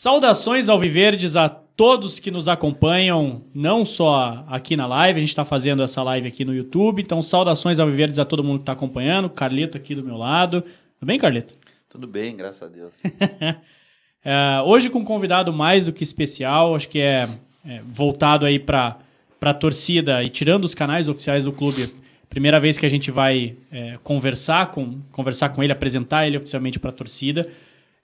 Saudações ao Viverdes a todos que nos acompanham, não só aqui na live, a gente está fazendo essa live aqui no YouTube, então saudações ao Viverdes a todo mundo que está acompanhando, Carleto aqui do meu lado. Tudo bem, Carleto? Tudo bem, graças a Deus. é, hoje com um convidado mais do que especial, acho que é, é voltado aí para a torcida e tirando os canais oficiais do clube, primeira vez que a gente vai é, conversar, com, conversar com ele, apresentar ele oficialmente para a torcida.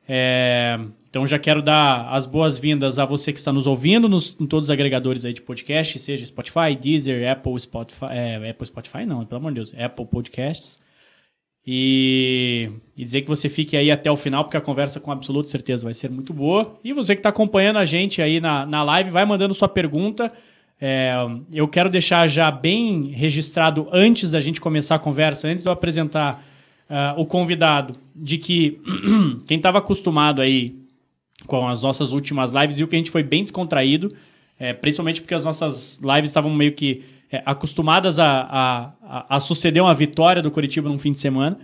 É, então já quero dar as boas-vindas a você que está nos ouvindo nos, em todos os agregadores aí de podcast, seja Spotify, Deezer, Apple, Spotify, é, Apple Spotify não, pelo amor de Deus, Apple Podcasts. E, e, dizer que você fique aí até o final, porque a conversa com absoluta certeza vai ser muito boa. E você que está acompanhando a gente aí na, na live, vai mandando sua pergunta. É, eu quero deixar já bem registrado antes da gente começar a conversa, antes de eu apresentar uh, o convidado de que quem estava acostumado aí com as nossas últimas lives viu que a gente foi bem descontraído, é, principalmente porque as nossas lives estavam meio que é, acostumadas a, a, a, suceder uma vitória do Curitiba num fim de semana.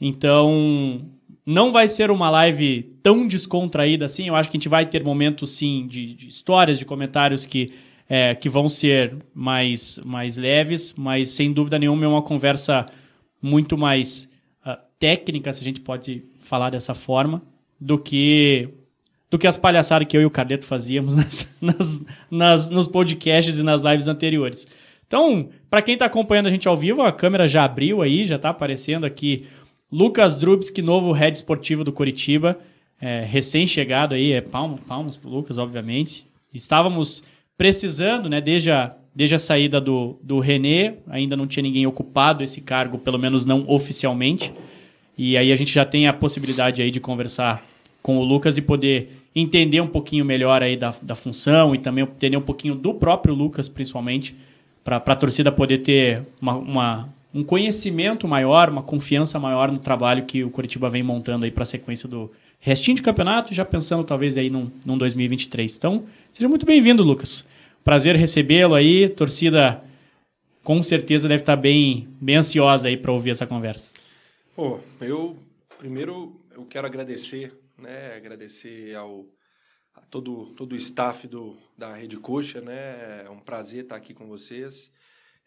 Então, não vai ser uma live tão descontraída assim. Eu acho que a gente vai ter momentos, sim, de, de histórias, de comentários que, é, que vão ser mais, mais leves, mas sem dúvida nenhuma é uma conversa muito mais técnica, se a gente pode falar dessa forma, do que do que as palhaçadas que eu e o Carleto fazíamos nas, nas, nas, nos podcasts e nas lives anteriores. Então, para quem está acompanhando a gente ao vivo, a câmera já abriu aí, já está aparecendo aqui Lucas Drubski, novo head esportivo do Curitiba, é, recém-chegado aí, é palmas, palmas pro Lucas, obviamente. Estávamos precisando, né, desde a, desde a saída do, do René, ainda não tinha ninguém ocupado esse cargo, pelo menos não oficialmente. E aí a gente já tem a possibilidade aí de conversar com o Lucas e poder entender um pouquinho melhor aí da, da função e também entender um pouquinho do próprio Lucas, principalmente, para a torcida poder ter uma, uma, um conhecimento maior, uma confiança maior no trabalho que o Curitiba vem montando aí para a sequência do restinho de campeonato, já pensando talvez aí num, num 2023. Então, seja muito bem-vindo, Lucas. Prazer recebê-lo aí, torcida com certeza deve estar bem, bem ansiosa aí para ouvir essa conversa. Pô, eu primeiro eu quero agradecer, né? Agradecer ao a todo todo o staff do da Rede Coxa, né? É um prazer estar aqui com vocês.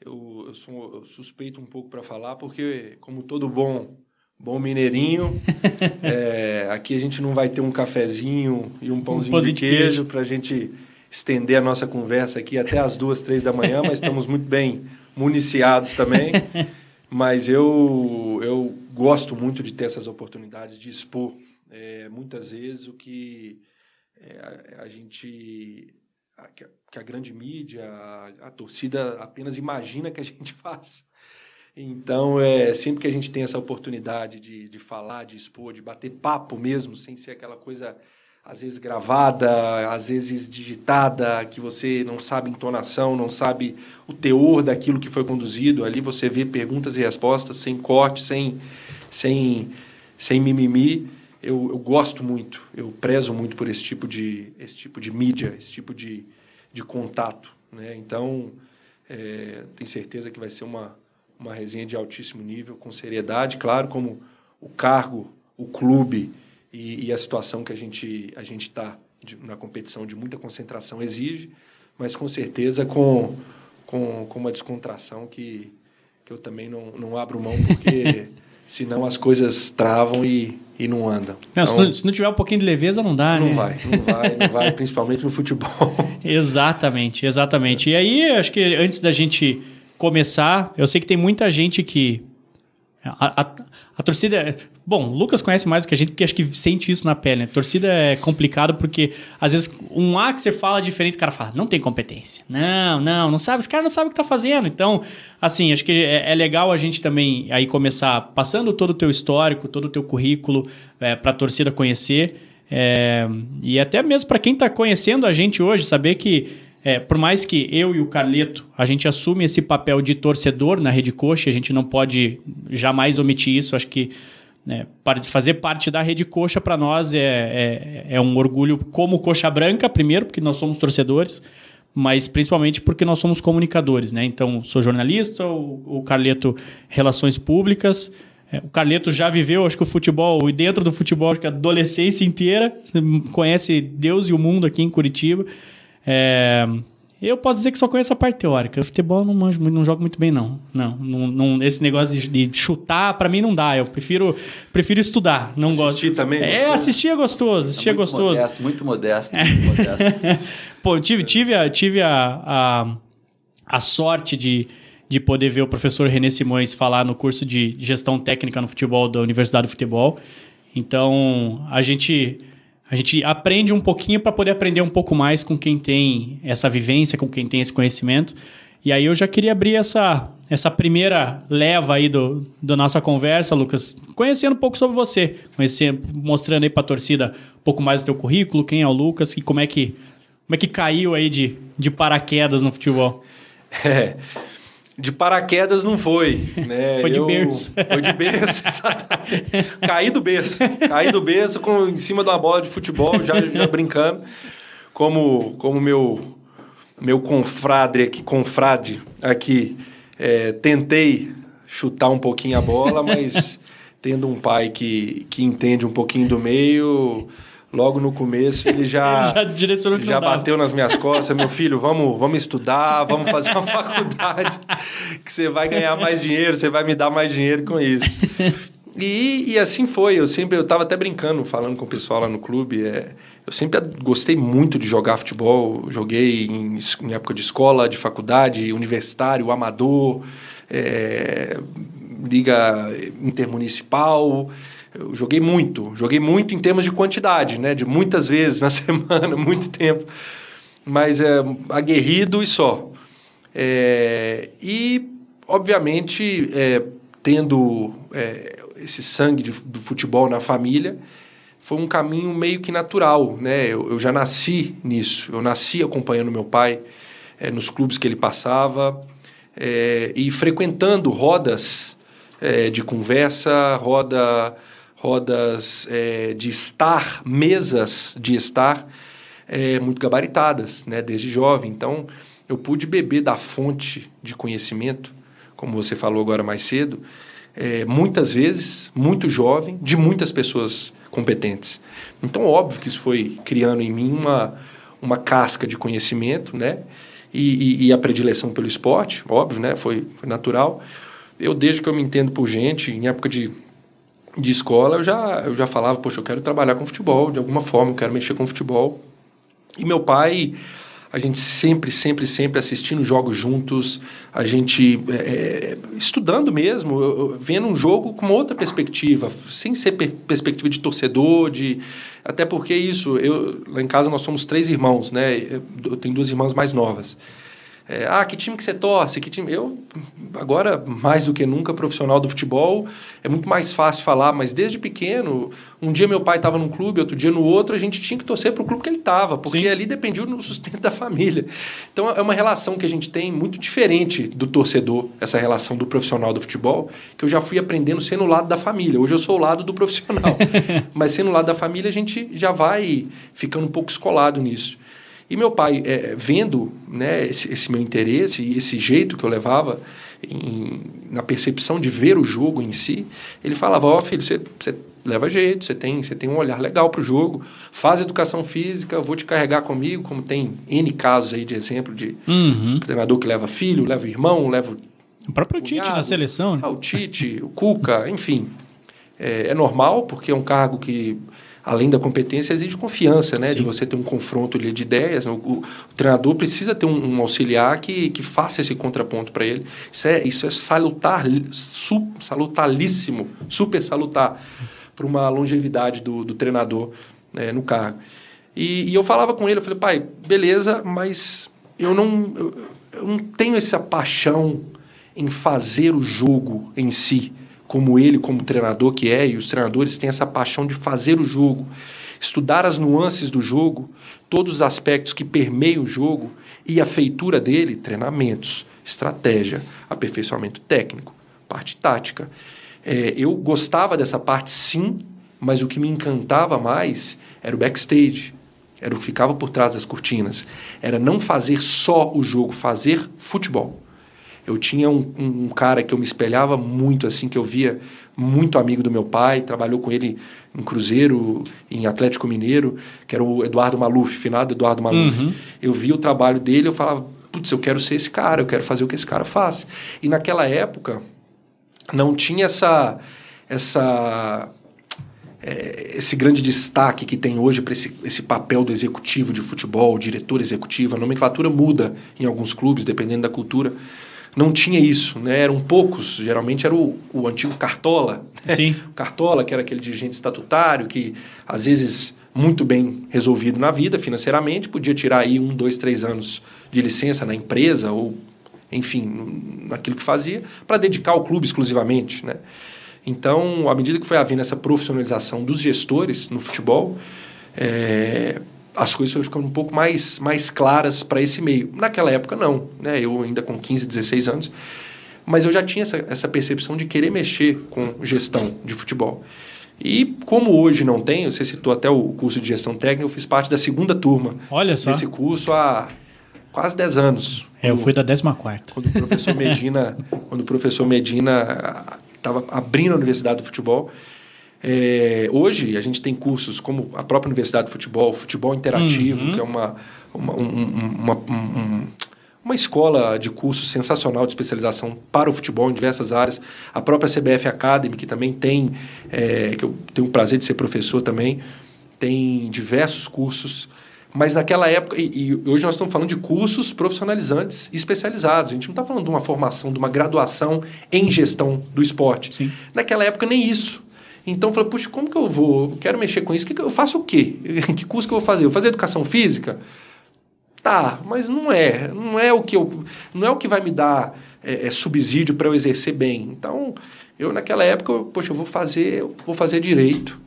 Eu, eu sou eu suspeito um pouco para falar porque como todo bom bom mineirinho, é, aqui a gente não vai ter um cafezinho e um pãozinho um de queijo para a gente estender a nossa conversa aqui até as duas, três da manhã, mas estamos muito bem municiados também. Mas eu, eu gosto muito de ter essas oportunidades de expor é, muitas vezes o que é, a, a, gente. A, que a grande mídia, a, a, torcida apenas imagina que a gente faz. Então, é, sempre que a gente tem essa oportunidade de, de falar, de expor, de bater papo mesmo, sem ser aquela coisa às vezes gravada, às vezes digitada, que você não sabe entonação, não sabe o teor daquilo que foi conduzido. Ali você vê perguntas e respostas sem corte, sem, sem, sem mimimi. Eu, eu gosto muito, eu prezo muito por esse tipo de, esse tipo de mídia, esse tipo de, de contato. Né? Então, é, tenho certeza que vai ser uma, uma resenha de altíssimo nível, com seriedade, claro, como o cargo, o clube e, e a situação que a gente a está na competição de muita concentração exige, mas com certeza com, com, com uma descontração que, que eu também não, não abro mão, porque senão as coisas travam e, e não andam. Não, então, se, não, se, não, tiver um pouquinho de leveza, não dá, não né? Não vai, não vai, não vai, principalmente no futebol. exatamente, exatamente. E aí, acho que antes da gente começar, eu sei que tem muita gente que a, a, a, torcida. Bom, o Lucas conhece mais do que a gente, porque acho que sente isso na pele. Né? torcida é complicado porque, às vezes, um A que você fala diferente, o cara fala, não tem competência. Não, não, não sabe, esse cara não sabe o que tá fazendo. Então, assim, acho que é, é legal a gente também aí começar passando todo o teu histórico, todo o teu currículo é, para a torcida conhecer. É, e até mesmo para quem está conhecendo a gente hoje, saber que é, por mais que eu e o Carleto, a gente assume esse papel de torcedor na Rede Coxa, a gente não pode jamais omitir isso. Acho que né, fazer parte da Rede Coxa para nós é, é, é, um orgulho como Coxa Branca, primeiro, porque nós somos torcedores, mas principalmente porque nós somos comunicadores. Né? Então, sou jornalista, o, o Carleto, Relações Públicas. é, o Carleto já viveu, acho que o futebol, e dentro do futebol, acho que a adolescência inteira, conhece Deus e o mundo aqui em Curitiba. É, eu posso dizer que só conheço a parte teórica. O futebol não manjo muito, não jogo muito bem, não. Não, não, não esse negócio de, de chutar, para mim não dá. Eu prefiro, prefiro estudar. Não assistir gosto. também? É, assistir é gostoso. Assistir é, muito gostoso. Modesto, muito modesto, muito modesto. Pô, tive, tive, a, tive a, a, a sorte de, de poder ver o professor René Simões falar no curso de gestão técnica no futebol da Universidade do Futebol. Então, a gente a gente aprende um pouquinho para poder aprender um pouco mais com quem tem essa vivência, com quem tem esse conhecimento. E aí eu já queria abrir essa, essa primeira leva aí do, da nossa conversa, Lucas, conhecendo um pouco sobre você, conhecendo, mostrando aí para a torcida um pouco mais do teu currículo, quem é o Lucas e como é que, como é que caiu aí de, de paraquedas no futebol. É, de paraquedas não foi, né? foi de eu, berço. Foi de berço, exatamente. Caí do berço. Caí do berço com, em cima de uma bola de futebol, já, já brincando. Como, como meu, meu confradre aqui, confrade aqui, é, tentei chutar um pouquinho a bola, mas tendo um pai que, que entende um pouquinho do meio logo no começo ele já já, direcionou já bateu nas minhas costas, meu filho, vamos, vamos estudar, vamos fazer uma faculdade, que você vai ganhar mais dinheiro, você vai me dar mais dinheiro com isso. E, e assim foi, eu sempre, eu estava até brincando, falando com o pessoal lá no clube, é, eu sempre gostei muito de jogar futebol, joguei em, em época de escola, de faculdade, universitário, amador, é, liga intermunicipal, eu joguei muito, joguei muito em termos de quantidade, né? De muitas vezes na semana, muito tempo. Mas é aguerrido e só. É, e, obviamente, é, tendo é, esse sangue de, do futebol na família, foi um caminho meio que natural, né? Eu, eu já nasci nisso. Eu nasci acompanhando meu pai é, nos clubes que ele passava é, e frequentando rodas é, de conversa, roda rodas é, de estar, mesas de estar é, muito gabaritadas, né, desde jovem. Então, eu pude beber da fonte de conhecimento, como você falou agora mais cedo, é, muitas vezes, muito jovem, de muitas pessoas competentes. Então, óbvio que isso foi criando em mim uma, uma casca de conhecimento, né? E, e, e a predileção pelo esporte, óbvio, né? Foi, foi natural. Eu, desde que eu me entendo por gente, em época de de escola, eu já, eu já falava, poxa, eu quero trabalhar com futebol, de alguma forma, eu quero mexer com futebol. E meu pai, a gente sempre, sempre, sempre assistindo jogos juntos, a gente é, é estudando mesmo, vendo um jogo com outra perspectiva, sem ser per perspectiva de torcedor, de até porque isso, eu lá em casa nós somos três irmãos, né? Eu tenho duas irmãs mais novas. É, ah, que time que você torce? Que time? Eu, agora, mais do que nunca, profissional do futebol, é muito mais fácil falar, mas desde pequeno, um dia meu pai estava num clube, outro dia no outro, a gente tinha que torcer para o clube que ele estava, porque Sim. ali dependia do sustento da família. Então, é uma relação que a gente tem muito diferente do torcedor, essa relação do profissional do futebol, que eu já fui aprendendo sendo o lado da família. Hoje eu sou o lado do profissional, mas sendo o lado da família, a gente já vai ficando um pouco escolado nisso. E meu pai, é, vendo né, esse, esse, meu interesse e esse jeito que eu levava em, na percepção de ver o jogo em si, ele falava: Ó, oh, filho, você, você leva jeito, você tem, você tem um olhar legal para o jogo, faz educação física, vou te carregar comigo, como tem N casos aí de exemplo de uhum. treinador que leva filho, leva irmão, leva. O próprio cunhado, Tite na seleção, né? Ah, o Tite, o Cuca, enfim. É, é normal, porque é um cargo que além da competência, exige confiança, né? Sim. De você ter um confronto ali de ideias. O, o, o treinador precisa ter um, um, auxiliar que, que faça esse contraponto para ele. Isso é, isso é salutar, su, salutalíssimo, super salutar para uma longevidade do, do treinador né, no cargo. E, e, eu falava com ele, eu falei, pai, beleza, mas eu não, eu, eu não tenho essa paixão em fazer o jogo em si como ele, como treinador que é, e os treinadores têm essa paixão de fazer o jogo, estudar as nuances do jogo, todos os aspectos que permeiam o jogo e a feitura dele, treinamentos, estratégia, aperfeiçoamento técnico, parte tática. É, eu gostava dessa parte sim, mas o que me encantava mais era o backstage, era o que ficava por trás das cortinas. Era não fazer só o jogo, fazer futebol. Eu tinha um, um, um, cara que eu me espelhava muito, assim, que eu via muito amigo do meu pai, trabalhou com ele em Cruzeiro, em Atlético Mineiro, que era o Eduardo Maluf, finado Eduardo Maluf. Uhum. Eu via o trabalho dele, eu falava, putz, eu quero ser esse cara, eu quero fazer o que esse cara faz. E naquela época não tinha essa essa é, esse grande destaque que tem hoje para esse, esse papel do executivo de futebol, diretor executivo, a nomenclatura muda em alguns clubes, dependendo da cultura. Não tinha isso, né? Eram poucos, geralmente era o, o antigo Cartola. Né? Sim. O Cartola, que era aquele dirigente estatutário que, às vezes, muito bem resolvido na vida financeiramente, podia tirar aí um, dois, três anos de licença na empresa ou, enfim, naquilo que fazia, para dedicar ao clube exclusivamente, né? Então, à medida que foi havendo essa profissionalização dos gestores no futebol, é, as coisas foram ficando um pouco mais, mais claras para esse meio. Naquela época, não. Né? Eu ainda com 15, 16 anos. Mas eu já tinha essa, essa percepção de querer mexer com gestão de futebol. E como hoje não tenho, você citou até o curso de gestão técnica, eu fiz parte da segunda turma Olha só. desse curso há quase 10 anos. É, eu fui da 14 quarta. Quando o professor Medina, quando o professor Medina estava abrindo a Universidade do Futebol. É, hoje a gente tem cursos como a própria Universidade do Futebol, Futebol Interativo, uhum. que é uma, uma, um, uma, um, uma escola de curso sensacional de especialização para o futebol em diversas áreas. A própria CBF Academy, que também tem, é, que eu tenho o prazer de ser professor também, tem diversos cursos. Mas naquela época, e, e, hoje nós estamos falando de cursos profissionalizantes especializados. A gente não está falando de uma formação, de uma graduação em gestão do esporte. Sim. Naquela época, nem isso. Então eu falei, puxa, como que eu vou? Eu quero mexer com isso. Que que eu faço o quê? que curso que eu vou fazer? Eu vou fazer educação física? Tá, mas não é. Não é o que, eu, não é o que vai me dar é, é, subsídio para eu exercer bem. Então, eu naquela época, eu, poxa, eu vou fazer, eu vou fazer direito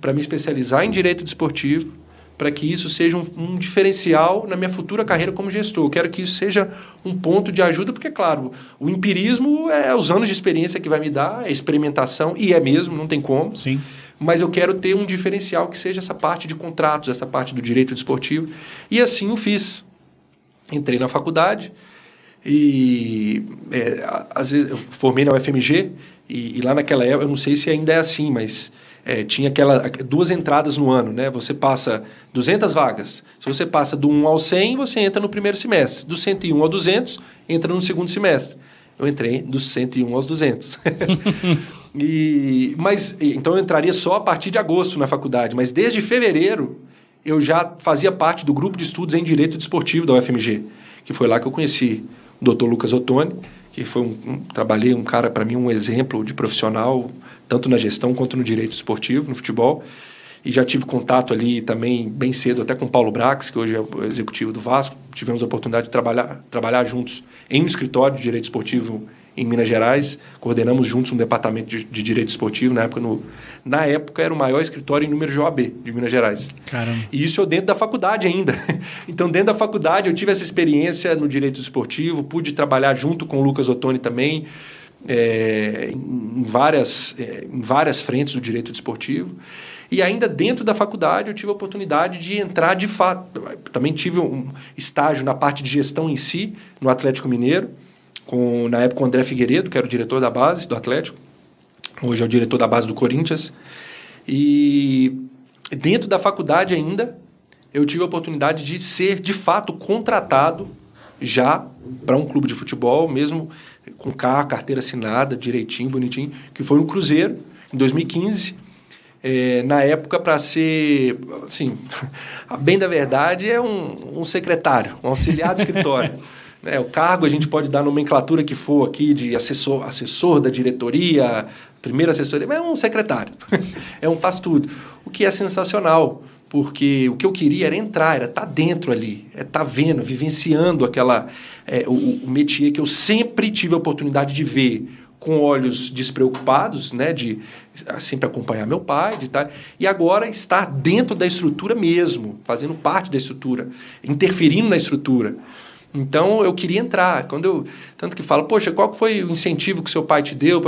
para me especializar em direito desportivo para que isso seja um, um, diferencial na minha futura carreira como gestor. Eu quero que isso seja um ponto de ajuda, porque, claro, o empirismo é os anos de experiência que vai me dar, é experimentação, e é mesmo, não tem como. Sim. Mas eu quero ter um diferencial que seja essa parte de contratos, essa parte do direito desportivo. E assim o fiz. Entrei na faculdade e, é, às vezes, eu formei na UFMG e, e lá naquela época, eu não sei se ainda é assim, mas é, tinha aquela duas entradas no ano, né? Você passa 200 vagas. Se você passa do 1 ao 100, você entra no primeiro semestre. Do 101 ao 200, entra no segundo semestre. Eu entrei dos 101 aos 200. e, mas, então eu entraria só a partir de agosto na faculdade, mas desde fevereiro eu já fazia parte do grupo de estudos em Direito Desportivo da UFMG, que foi lá que eu conheci o Dr. Lucas Ottoni, que foi um, um trabalhei um cara para mim um exemplo de profissional tanto na gestão quanto no direito esportivo, no futebol. E já tive contato ali também bem cedo até com o Paulo Brax, que hoje é o executivo do Vasco. Tivemos a oportunidade de trabalhar, trabalhar juntos em um escritório de direito esportivo em Minas Gerais. Coordenamos juntos um departamento de, de direito esportivo. Na época, no, na época, era o maior escritório em número de OAB de Minas Gerais. Caramba. E isso eu dentro da faculdade ainda. Então, dentro da faculdade, eu tive essa experiência no direito esportivo, pude trabalhar junto com o Lucas Ottoni também é, em, várias, é, em várias frentes do direito desportivo. E ainda dentro da faculdade eu tive a oportunidade de entrar de fato. Também tive um estágio na parte de gestão em si, no Atlético Mineiro, com na época o André Figueiredo, que era o diretor da base do Atlético. Hoje é o diretor da base do Corinthians. E dentro da faculdade ainda, eu tive a oportunidade de ser de fato contratado já para um clube de futebol, mesmo com carro, carteira assinada, direitinho, bonitinho, que foi no Cruzeiro, em 2015. É, na época, para ser, assim, a bem da verdade, é um, um secretário, um auxiliar de escritório. É, o cargo a gente pode dar nomenclatura que for aqui de assessor, assessor da diretoria, primeira assessoria, mas é um secretário. é um faz tudo. O que é sensacional, porque o que eu queria era entrar, era estar tá dentro ali, é estar tá vendo, vivenciando aquela é, o, o métier que eu sempre tive a oportunidade de ver com olhos despreocupados, né, de sempre acompanhar meu pai, de tal, e agora estar dentro da estrutura mesmo, fazendo parte da estrutura, interferindo na estrutura. Então eu queria entrar. Quando eu tanto que fala, poxa, qual foi o incentivo que seu pai te deu?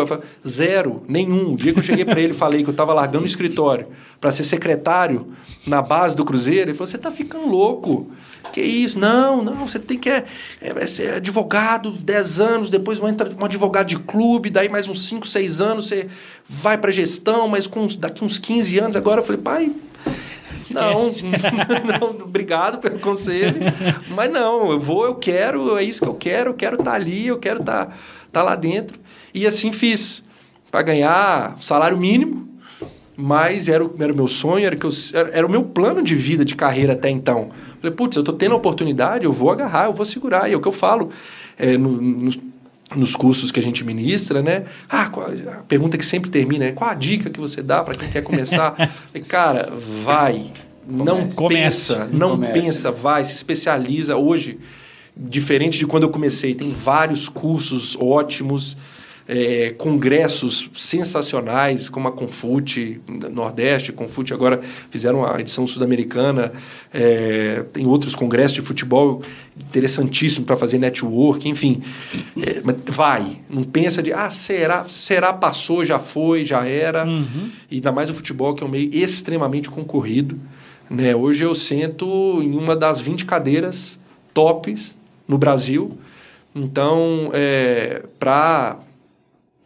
Zero, nenhum. O dia que eu cheguei para ele falei que eu estava largando o escritório para ser secretário na base do Cruzeiro, ele falou: você está ficando louco. Que isso? Não, não, você tem que é, é, ser advogado 10 anos, depois vai entrar um advogado de clube, daí mais uns 5, 6 anos você vai para gestão, mas com, daqui uns 15 anos agora eu falei, pai, não, não, obrigado pelo conselho. Mas não, eu vou, eu quero, é isso que eu quero, eu quero estar tá ali, eu quero estar tá, tá lá dentro. E assim fiz, para ganhar salário mínimo, mas era o, era o meu sonho, era, que eu, era, era, o meu plano de vida, de carreira até então. Falei, putz, eu estou tendo a oportunidade, eu vou agarrar, eu vou segurar. E é o que eu falo é, no, nos cursos que a gente ministra, né? Ah, qual, a pergunta que sempre termina é qual a dica que você dá para quem quer começar? Cara, vai. Não Comece. pensa, não Comece. pensa, vai, se especializa. Hoje, diferente de quando eu comecei, tem vários cursos ótimos é, congressos sensacionais, como a Confute Nordeste, Confute agora fizeram a edição sul-americana, é, tem outros congressos de futebol interessantíssimos para fazer network, enfim. É, vai, não pensa de, ah, será, será, passou, já foi, já era. Uhum. E ainda mais o futebol, que é um meio extremamente concorrido. Né? Hoje eu sento em uma das 20 cadeiras tops no Brasil. Então, é, para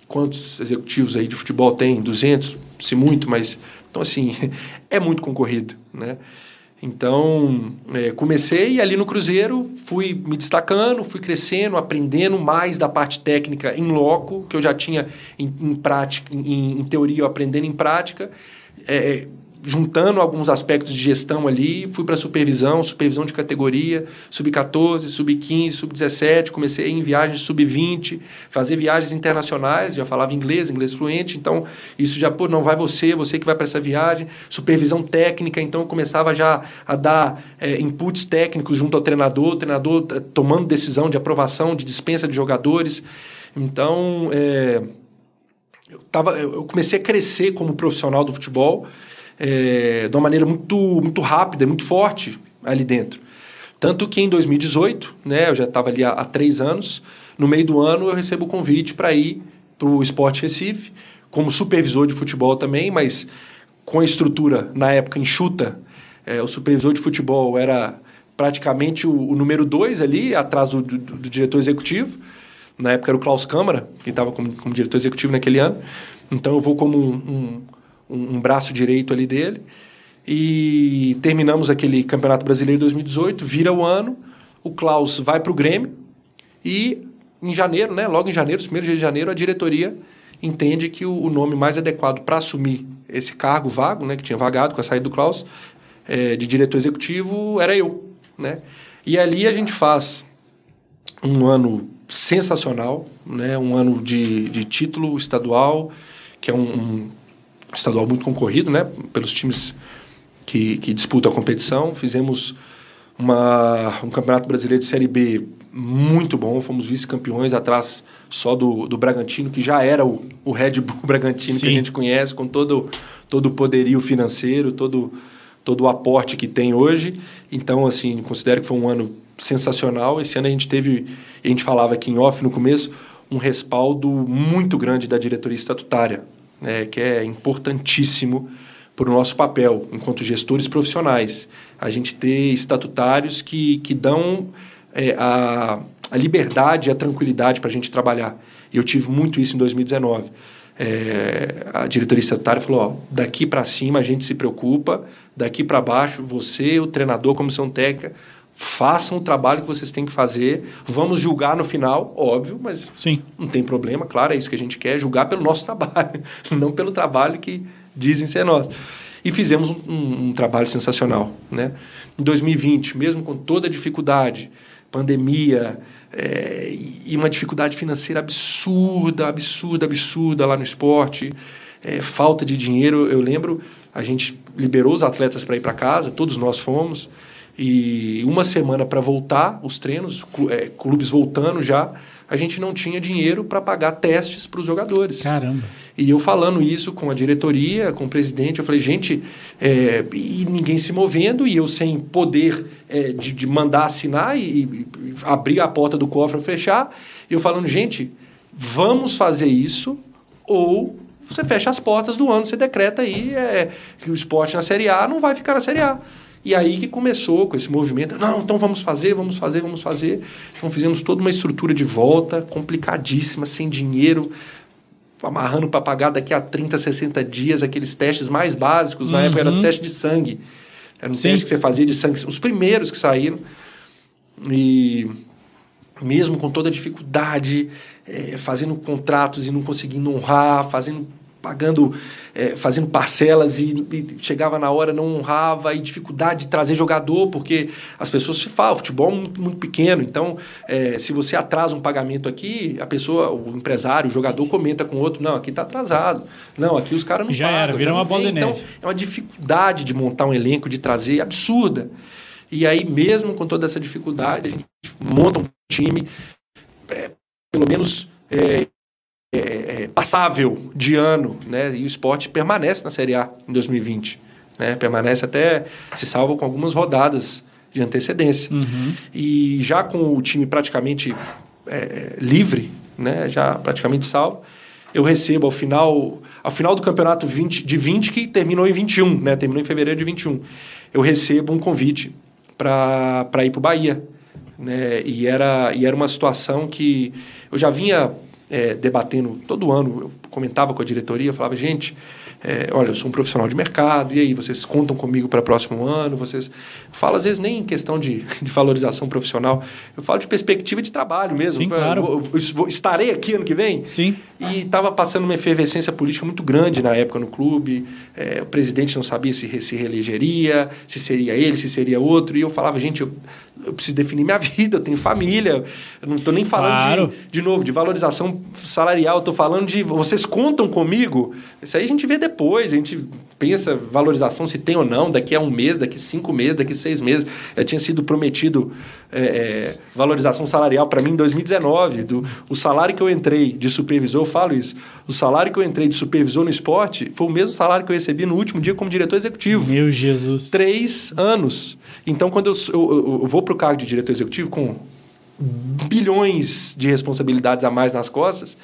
quantos executivos aí de futebol tem? 200, se muito, mas então assim é muito concorrido, né? Então é, comecei ali no Cruzeiro, fui me destacando, fui crescendo, aprendendo mais da parte técnica em loco que eu já tinha em, em prática, em, em, teoria, aprendendo em prática. É, juntando alguns aspectos de gestão ali, fui para supervisão, supervisão de categoria, sub-14, sub-15, sub-17, comecei em viagens sub-20, fazer viagens internacionais, já falava inglês, inglês fluente, então isso já, pô, não vai você, você que vai para essa viagem, supervisão técnica, então eu começava já a dar é, inputs técnicos junto ao treinador, o treinador eh, tomando decisão de aprovação, de dispensa de jogadores, então... É, eu, tava, eu comecei a crescer como profissional do futebol, é, de uma maneira muito, muito rápida, muito forte ali dentro. Tanto que em 2018, né, eu já estava ali há, há, três anos, no meio do ano eu recebo o convite para ir para o Esporte Recife, como supervisor de futebol também, mas com a estrutura na época enxuta, é, o supervisor de futebol era praticamente o, o número dois ali, atrás do, do, do, diretor executivo. Na época era o Klaus Câmara, que estava como, como, diretor executivo naquele ano. Então eu vou como um, um um, um braço direito ali dele. E terminamos aquele Campeonato Brasileiro de 2018, vira o ano, o Klaus vai para o Grêmio e em janeiro, né, logo em janeiro, os primeiros dias de janeiro, a diretoria entende que o, o nome mais adequado para assumir esse cargo vago, né, que tinha vagado com a saída do Klaus, é, de diretor executivo, era eu. Né? E ali a gente faz um ano sensacional, né, um ano de, de título estadual, que é um, um estadual muito concorrido, né? Pelos times que, que disputam a competição. Fizemos uma, um campeonato brasileiro de Série B muito bom. Fomos vice-campeões atrás só do, do Bragantino, que já era o, o Red Bull Bragantino Sim. que a gente conhece, com todo, todo o poderio financeiro, todo, todo o aporte que tem hoje. Então, assim, considero que foi um ano sensacional. Esse ano a gente teve, a gente falava aqui em off no começo, um respaldo muito grande da diretoria estatutária né, que é importantíssimo para o nosso papel enquanto gestores profissionais. A gente ter estatutários que, que dão é, a, a liberdade e a tranquilidade para a gente trabalhar. Eu tive muito isso em 2019. É, a diretoria estatutária falou: ó, daqui para cima a gente se preocupa, daqui para baixo você, o treinador, comissão técnica, façam o trabalho que vocês têm que fazer. Vamos julgar no final, óbvio, mas Sim. não tem problema, claro, é isso que a gente quer, julgar pelo nosso trabalho, não pelo trabalho que dizem ser nosso. E fizemos um, um, um trabalho sensacional. Né? Em 2020, mesmo com toda a dificuldade, pandemia, é, e uma dificuldade financeira absurda, absurda, absurda lá no esporte, é, falta de dinheiro. Eu lembro, a gente liberou os atletas para ir para casa, todos nós fomos, e uma semana para voltar os treinos, é, clubes voltando já, a gente não tinha dinheiro para pagar testes para os jogadores. Caramba. E eu falando isso com a diretoria, com o presidente, eu falei, gente, é, e ninguém se movendo, e eu sem poder é, de, de, mandar assinar e, e, abrir a porta do cofre ou fechar. Eu falando, gente, vamos fazer isso, ou você fecha as portas do ano, você decreta aí é, que o esporte na Série A não vai ficar na Série A. E aí que começou com esse movimento. Não, então vamos fazer, vamos fazer, vamos fazer. Então fizemos toda uma estrutura de volta, complicadíssima, sem dinheiro, amarrando para pagar daqui a 30, 60 dias aqueles testes mais básicos. Na uhum. época era o teste de sangue. Era um Sim. teste que você fazia de sangue. Os primeiros que saíram. E mesmo com toda a dificuldade, é, fazendo contratos e não conseguindo honrar, fazendo pagando, é, fazendo parcelas e, e, chegava na hora, não honrava, e dificuldade de trazer jogador, porque as pessoas se falam, futebol é muito, muito pequeno, então é, se você atrasa um pagamento aqui, a pessoa, o empresário, o jogador comenta com o outro, não, aqui está atrasado, não, aqui os caras não já pagam. Era, vira uma bola de Então é uma dificuldade de montar um elenco, de trazer, absurda. E aí, mesmo com toda essa dificuldade, a gente monta um time, é, pelo menos é, é, é, passável de ano, né? E o esporte permanece na Série A em 2020. Né? Permanece até, se salva com algumas rodadas de antecedência. Uhum. E já com o time praticamente é, livre, né? já praticamente salvo, eu recebo ao final, ao final do campeonato 20, de 20, que terminou em 21, né? terminou em fevereiro de 21, eu recebo um convite para ir para o Bahia. Né? E, era, e era uma situação que eu já vinha é, debatendo todo ano, eu comentava com a diretoria, falava, gente, é, olha, eu sou um profissional de mercado, e aí, vocês contam comigo para o próximo ano? Vocês. Eu falo, às vezes, nem em questão de, de valorização profissional, eu falo de perspectiva de trabalho mesmo. Sim, claro. Eu, eu, eu, estarei aqui ano que vem? Sim. E estava passando uma efervescência política muito grande na época no clube. É, o presidente não sabia se se reelegeria, se seria ele, se seria outro. E eu falava, gente, eu, eu preciso definir minha vida, eu tenho família. Eu não estou nem falando claro. de, de novo de valorização salarial, estou falando de vocês contam comigo. Isso aí a gente vê depois, a gente pensa valorização se tem ou não, daqui a um mês, daqui a cinco meses, daqui a seis meses. Tinha sido prometido é, é, valorização salarial para mim em 2019. Do, o salário que eu entrei de supervisor, eu falo isso, o salário que eu entrei de supervisor no esporte foi o mesmo salário que eu recebi no último dia como diretor executivo. Meu Jesus. Três anos. Então, quando eu, eu, eu vou para o cargo de diretor executivo com bilhões de responsabilidades a mais nas costas,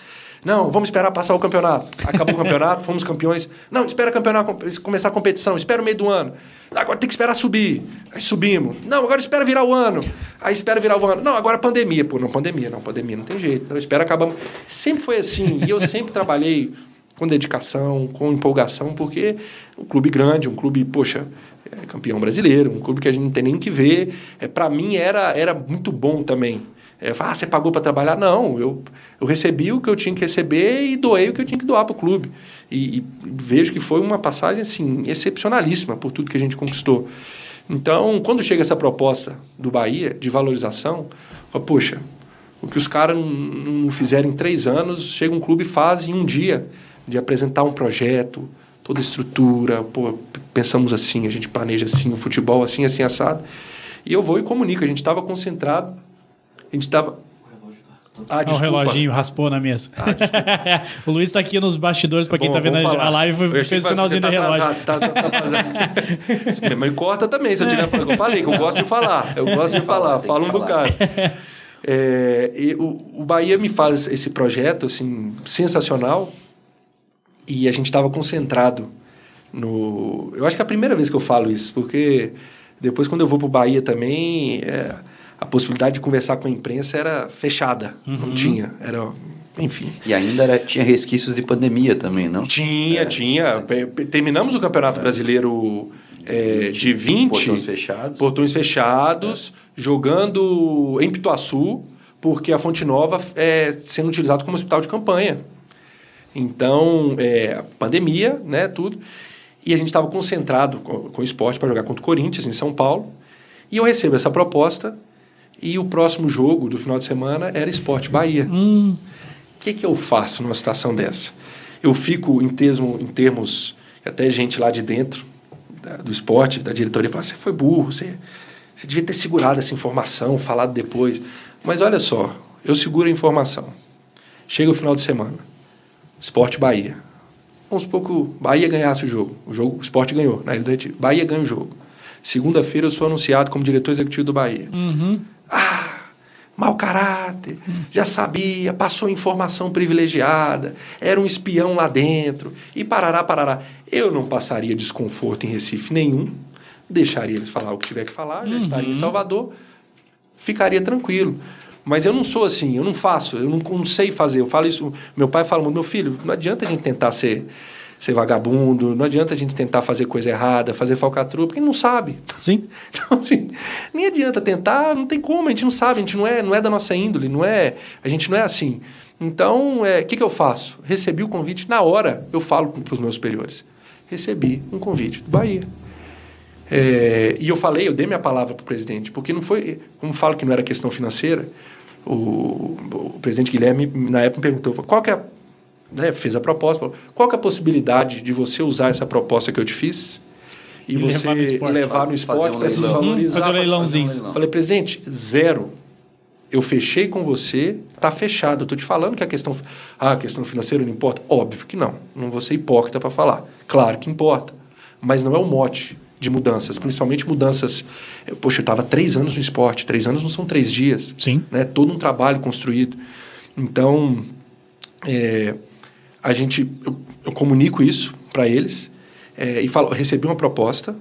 não, vamos esperar passar o campeonato. Acabou o campeonato, fomos campeões. Não, espera campeonato, começar a competição, espera o meio do ano. Agora tem que esperar subir. Aí subimos. Não, agora espera virar o ano. Aí espera virar o ano. Não, agora pandemia. Pô, não, pandemia, não, pandemia não tem jeito. Então espera acabar. Sempre foi assim. E eu sempre trabalhei com dedicação, com empolgação, porque um clube grande, um clube, poxa, é campeão brasileiro, um clube que a gente não tem nem que ver. É, para mim era, era muito bom também. É, ah, você pagou para trabalhar? Não, eu, eu recebi o que eu tinha que receber e doei o que eu tinha que doar para o clube. E, e, vejo que foi uma passagem assim, excepcionalíssima por tudo que a gente conquistou. Então, quando chega essa proposta do Bahia de valorização, fala, poxa, o que os caras não, não fizeram em três anos, chega um clube e faz em um dia, de apresentar um projeto, toda a estrutura, pô, pensamos assim, a gente planeja assim, o futebol assim, assim, assado. E eu vou e comunico, a gente estava concentrado a gente estava. Ah, o reloginho raspou na mesa. Ah, o Luiz está aqui nos bastidores, para quem está vendo a live, fez o sinalzinho do relógio. Você tá, tá, tá Minha corta também, se eu tiver falando. Eu falei que eu gosto de falar. Eu gosto de falar, falo um bocado. É, e o, o Bahia me faz esse projeto assim sensacional e a gente estava concentrado no. Eu acho que é a primeira vez que eu falo isso, porque depois quando eu vou para o Bahia também. É, a possibilidade de conversar com a imprensa era fechada, uhum. não tinha, era enfim. E ainda era, tinha resquícios de pandemia também, não? Tinha, é, tinha. Terminamos o Campeonato é. Brasileiro é, de 20. Portões fechados. Portões fechados, é. jogando em Pituaçu, porque a Fonte Nova é sendo utilizado como hospital de campanha. Então, é, pandemia, né, tudo. E a gente estava concentrado com, com o esporte para jogar contra o Corinthians, em São Paulo. E eu recebo essa proposta e o próximo jogo do final de semana era Esporte Bahia. O hum. que, que eu faço numa situação dessa? Eu fico em, em termos, até gente lá de dentro da, do esporte, da diretoria, fala: você foi burro, você, você devia ter segurado essa informação, falado depois. Mas olha só, Eu seguro a informação. Chega o final de semana. Esporte Bahia. Vamos supor que o Bahia ganhasse o jogo. O jogo, o esporte ganhou na Ilha do Retiro. Bahia ganha o jogo. Segunda-feira eu sou anunciado como diretor executivo do Bahia. Uhum. Mau caráter, já sabia, passou informação privilegiada, era um espião lá dentro, e parará, parará. Eu não passaria desconforto em Recife nenhum, deixaria eles falar o que tiver que falar, já estaria em Salvador, ficaria tranquilo. Mas eu não sou assim, eu não faço, eu não, não sei fazer. Eu falo isso, meu pai fala, meu filho, não adianta a gente tentar ser, ser vagabundo, não adianta a gente tentar fazer coisa errada, fazer falcatrua, porque não sabe. Sim. Então, assim, nem adianta tentar, não tem como, a gente não sabe, a gente não é, não é da nossa índole, não é, a gente não é assim. Então, o é, que, que eu faço? Recebi o convite na hora, eu falo para os meus superiores. Recebi um convite do Bahia. É, e eu falei, eu dei minha palavra para o presidente, porque não foi, como falo que não era questão financeira, o, o presidente Guilherme, na época, me perguntou qual que é, né, fez a proposta, falou, qual que é a possibilidade de você usar essa proposta que eu te fiz e, E você levar no esporte. levar no Fazer esporte um para se leilão. valorizar. Fazer um leilãozinho. Falei, presidente, zero. Eu fechei com você, tá fechado. Eu tô te falando que a questão, ah, a questão financeira não importa. Óbvio que não. Não vou ser hipócrita para falar. Claro que importa, mas não é o mote de mudanças, principalmente mudanças. eu- Poxa, eu estava três anos no esporte. Três anos não são três dias. Sim. Né? Todo um trabalho construído. Então, é, a gente, eu, eu comunico isso para eles é, e falo, recebi uma proposta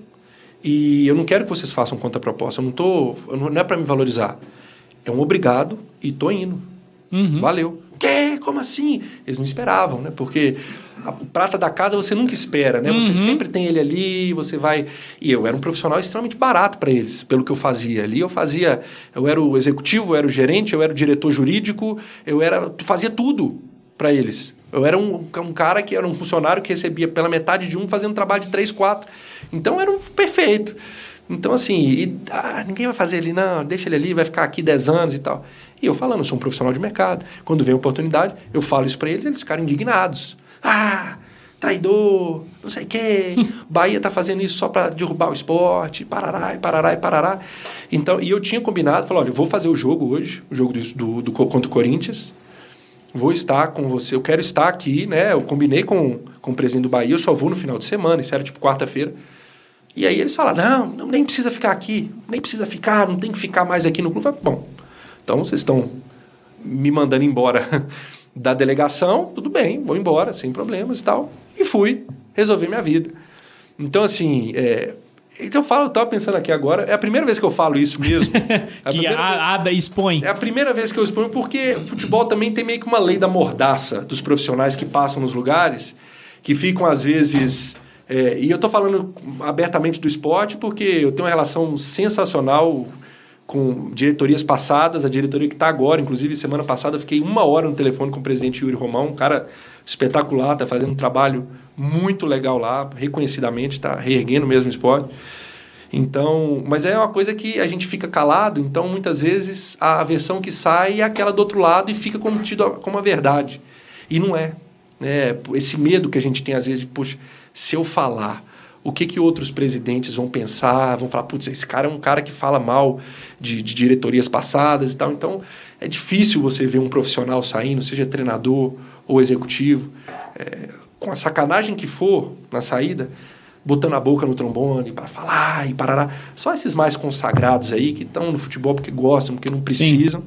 e eu não quero que vocês façam contra-proposta. Eu não tô, eu não, não é para me valorizar. É um obrigado e tô indo. Uhum. Valeu. Quê? Como assim? Eles não esperavam, né? Porque a- prata da casa você nunca espera, né? Você Uhum. sempre tem ele ali, você vai. E eu era um profissional extremamente barato para eles, pelo que eu fazia ali. Eu fazia. Eu era o executivo, eu era o gerente, eu era o diretor jurídico, eu era. Fazia tudo para eles. Eu era um, um cara que era um funcionário que recebia pela metade de um fazendo trabalho de três, quatro. Então era um perfeito. Então, assim, e, ah, ninguém vai fazer ele, não, deixa ele ali, vai ficar aqui 10 anos e tal. E eu falando, eu sou um profissional de mercado. Quando vem a oportunidade, eu falo isso para eles, eles ficaram indignados. Ah, traidor, não sei o quê. Bahia tá fazendo isso só para derrubar o esporte, parará, e parará, e parará. Então, e eu tinha combinado, falei, olha, eu vou fazer o jogo hoje, o jogo do, do, do contra o Corinthians. Vou estar com você, eu quero estar aqui, né? Eu combinei com, com o presidente do Bahia, eu só vou no final de semana, isso era tipo quarta-feira. E aí eles falaram: não, nem precisa ficar aqui, nem precisa ficar, não tem que ficar mais aqui no clube. Falei, Bom, então vocês estão me mandando embora da delegação, tudo bem, vou embora, sem problemas e tal. E fui resolver minha vida. Então, assim, é, então eu falo, eu estava pensando aqui agora, é a primeira vez que eu falo isso mesmo. É a Que a Ada expõe. é a primeira vez que eu exponho, porque o futebol também tem meio que uma lei da mordaça dos profissionais que passam nos lugares, que ficam às vezes. é, e eu estou falando abertamente do esporte porque eu tenho uma relação sensacional com diretorias passadas, a diretoria que está agora. Inclusive, semana passada fiquei uma hora no telefone com o presidente Yuri Romão, um cara espetacular, está fazendo um trabalho muito legal lá, reconhecidamente, está reerguendo mesmo o esporte. Então, mas é uma coisa que a gente fica calado, então muitas vezes a versão que sai é aquela do outro lado e fica como tido como a verdade. E não é. Né? Esse medo que a gente tem às vezes de, poxa, se eu falar, o que, que outros presidentes vão pensar? Vão falar, putz, esse cara é um cara que fala mal de, de diretorias passadas e tal. Então, é difícil você ver um profissional saindo, seja treinador ou executivo, é, com a sacanagem que for na saída, botando a boca no trombone para falar e parará. Só esses mais consagrados aí que estão no futebol porque gostam, porque não precisam,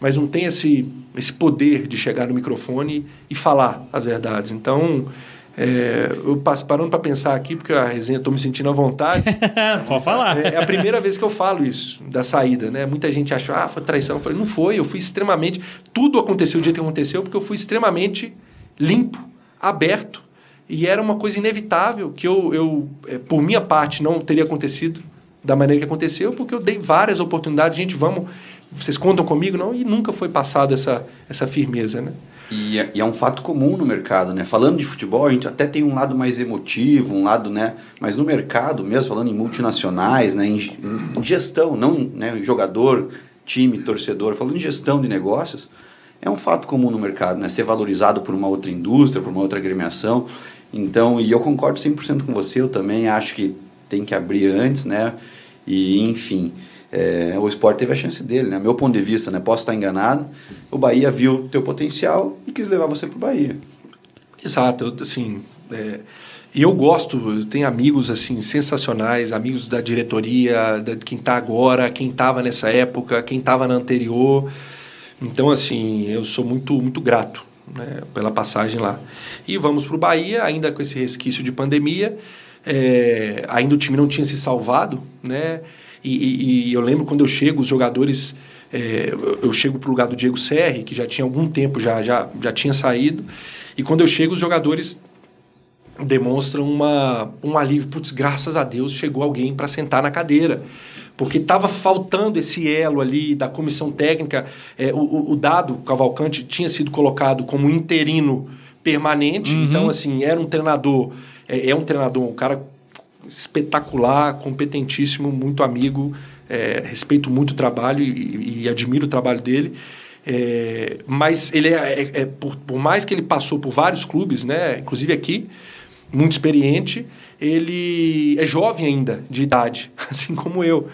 mas não tem esse, esse poder de chegar no microfone e falar as verdades. Então, é, eu passo, parando para pensar aqui, porque a resenha estou me sentindo à vontade. Pode falar. É, é a primeira vez que eu falo isso, da saída, né? Muita gente achou, ah, foi traição. Eu falei, não foi, eu fui extremamente. Tudo aconteceu do jeito que aconteceu, porque eu fui extremamente limpo, aberto. E era uma coisa inevitável que eu, eu é, por minha parte, não teria acontecido da maneira que aconteceu, porque eu dei várias oportunidades. Gente, vamos, vocês contam comigo? Não, e nunca foi passado essa, essa firmeza, né? E é, e é um fato comum no mercado, né? Falando de futebol, a gente até tem um lado mais emotivo, um lado, né? Mas no mercado, mesmo falando em multinacionais, né? Em, em gestão, não né? jogador, time, torcedor, falando em gestão de negócios, é um fato comum no mercado, né? Ser valorizado por uma outra indústria, por uma outra agremiação. Então, e eu concordo 100% com você, eu também acho que tem que abrir antes, né? E, enfim, é, o esporte teve a chance dele, né? Meu ponto de vista, né? Posso estar enganado. O Bahia viu teu potencial e quis levar você para o Bahia. Exato, assim, é, e eu gosto, eu tenho amigos assim sensacionais, amigos da diretoria, de quem está agora, quem estava nessa época, quem estava na anterior. Então, assim, eu sou muito, muito grato né, pela passagem lá. E vamos para o Bahia, ainda com esse resquício de pandemia. É, ainda o time não tinha se salvado, né? E, e, e eu lembro quando eu chego, os jogadores. É, eu chego para o lugar do Diego Serri, que já tinha algum tempo, já, já, já tinha saído. E quando eu chego, os jogadores demonstram uma, um alívio. Putz, graças a Deus chegou alguém para sentar na cadeira. Porque estava faltando esse elo ali da comissão técnica. É, o, o Dado Cavalcante tinha sido colocado como interino permanente. Uhum. Então, assim, era um treinador. É, é, um treinador, um cara espetacular, competentíssimo, muito amigo. É, respeito muito o trabalho e, e admiro o trabalho dele. É, mas ele é, é, é, por, por, mais que ele passou por vários clubes, né, inclusive aqui, muito experiente, ele é jovem ainda de idade, assim como eu.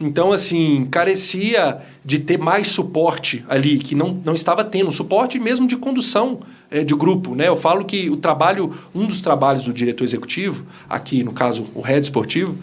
Então, assim, carecia de ter mais suporte ali, que não, não estava tendo, suporte mesmo de condução é, de grupo. Né? Eu falo que o trabalho, um dos trabalhos do diretor executivo, aqui no caso o head esportivo,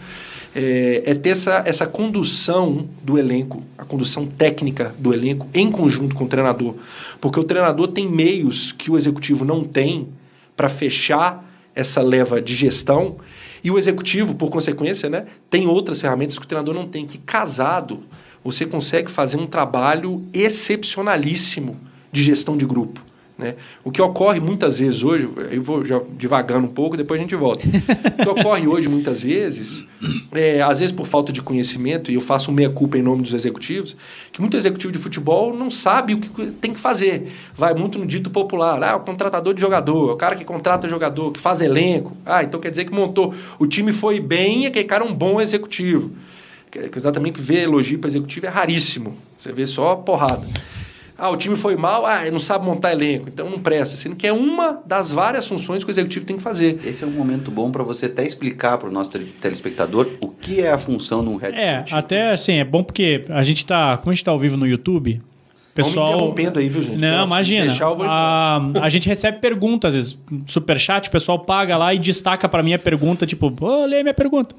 é, é, ter essa, essa condução do elenco, a condução técnica do elenco em conjunto com o treinador. Porque o treinador tem meios que o executivo não tem para fechar essa leva de gestão e o executivo, por consequência, né, tem outras ferramentas que o treinador não tem, que casado você consegue fazer um trabalho excepcionalíssimo de gestão de grupo. Né? O que ocorre muitas vezes hoje, eu vou já devagando um pouco, depois a gente volta. o que ocorre hoje muitas vezes, é, às vezes por falta de conhecimento, e eu faço meia-culpa em nome dos executivos, que muito executivo de futebol não sabe o que tem que fazer. Vai muito no dito popular, ah, o contratador de jogador, o cara que contrata jogador, que faz elenco. Ah, então quer dizer que montou. O time foi bem e aquele cara é um bom executivo. Exatamente, ver elogio para executivo é raríssimo. Você vê só porrada. Ah, o time foi mal, ah, não sabe montar elenco, então não presta. Sendo que é uma das várias funções que o executivo tem que fazer. Esse é um momento bom para você até explicar para o nosso telespectador o que é a função de um head É, até assim, é bom porque a gente está, como a gente está ao vivo no YouTube, pessoal. Não me aí, viu, gente? Não, imagina. Deixar, a, a gente recebe perguntas, às vezes, superchat, o pessoal paga lá e destaca para mim a pergunta, tipo, oh, lê minha pergunta.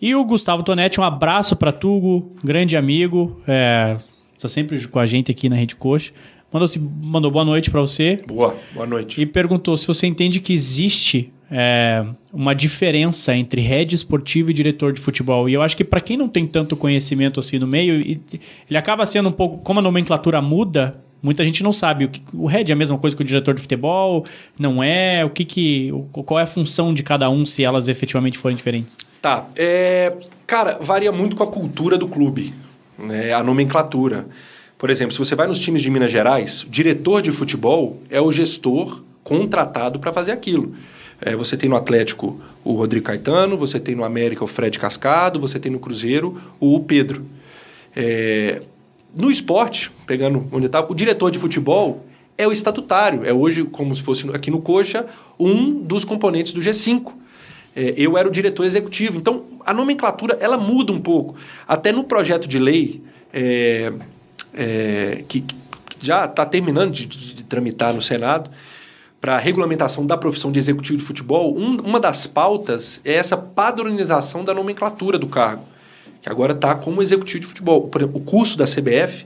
E o Gustavo Tonetti, um abraço para tu, grande amigo. É, está sempre com a gente aqui na Rede Coxa. Mandou, mandou boa noite para você. Boa, boa noite. E perguntou se você entende que existe é, uma diferença entre rede esportivo e diretor de futebol. E eu acho que para quem não tem tanto conhecimento assim no meio, ele acaba sendo um pouco. Como a nomenclatura muda, muita gente não sabe. O, que, o head é a mesma coisa que o diretor de futebol? Não é? O que, que qual é a função de cada um se elas efetivamente forem diferentes? Tá. É, cara, varia muito com a cultura do clube né, a nomenclatura. Por exemplo, se você vai nos times de Minas Gerais, diretor de futebol é o gestor contratado para fazer aquilo. É, você tem no Atlético o Rodrigo Caetano, você tem no América o Fred Cascado, você tem no Cruzeiro o Pedro. É, no esporte, pegando onde está, o diretor de futebol é o estatutário. É hoje, como se fosse aqui no Coxa, um dos componentes do G5 é, eu era o diretor executivo. Então, a nomenclatura ela muda um pouco. Até no projeto de lei, é, é, que, que, já está terminando de, de, de, tramitar no Senado, para a regulamentação da profissão de executivo de futebol, um, uma das pautas é essa padronização da nomenclatura do cargo, que agora está como executivo de futebol. Exemplo, o curso da CBF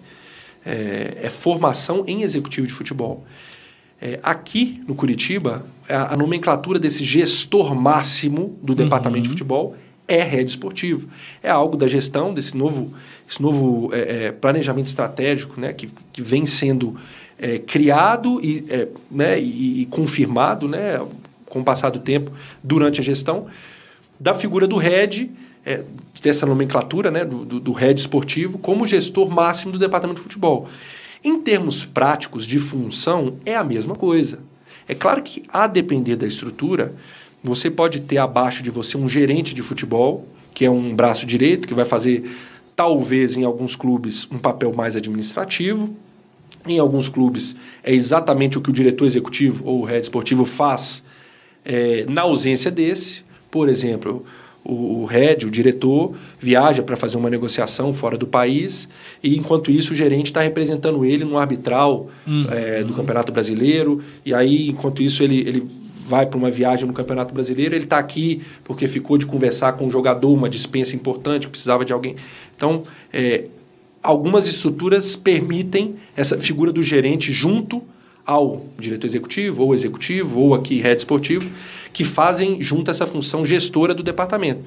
é, é formação em executivo de futebol. É, aqui no Curitiba, a, a, nomenclatura desse gestor máximo do departamento uhum. de futebol é rede esportivo. É algo da gestão desse novo, esse novo é, é, planejamento estratégico né, que, que vem sendo é, criado e, é, né, e, e, confirmado né, com o passar do tempo durante a gestão da figura do head, é, dessa nomenclatura né, do, do, do head esportivo, como gestor máximo do departamento de futebol. Em termos práticos de função, é a mesma coisa. É claro que, a depender da estrutura, você pode ter abaixo de você um gerente de futebol, que é um braço direito, que vai fazer, talvez, em alguns clubes, um papel mais administrativo. Em alguns clubes, é exatamente o que o diretor executivo ou o head esportivo faz é, na ausência desse. Por exemplo, o, o head, o diretor, viaja para fazer uma negociação fora do país e, enquanto isso, o gerente está representando ele no arbitral uhum. é, do Campeonato Brasileiro. E aí, enquanto isso, ele, ele vai para uma viagem no Campeonato Brasileiro, ele está aqui porque ficou de conversar com um jogador, uma dispensa importante, precisava de alguém. Então, é, algumas estruturas permitem essa figura do gerente junto ao diretor executivo, ou executivo, ou aqui head esportivo, que fazem junto essa função gestora do departamento.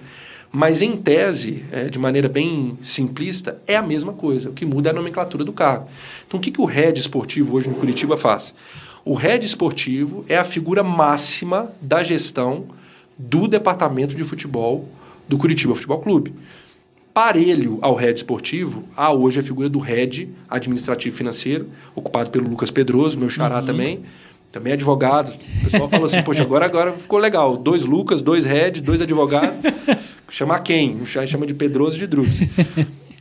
Mas, em tese, é, de maneira bem simplista, é a mesma coisa. O que muda é a nomenclatura do cargo. Então, o que, que o head esportivo hoje no Curitiba faz? O head esportivo é a figura máxima da gestão do departamento de futebol do Curitiba Futebol Clube. Parelho ao head esportivo, há hoje a figura do head administrativo financeiro, ocupado pelo Lucas Pedroso, meu xará uhum. também, também advogado. O pessoal falou assim, poxa, agora, agora ficou legal. Dois Lucas, dois head, dois advogados. Chamar quem? Chama de Pedroso e de Drupes.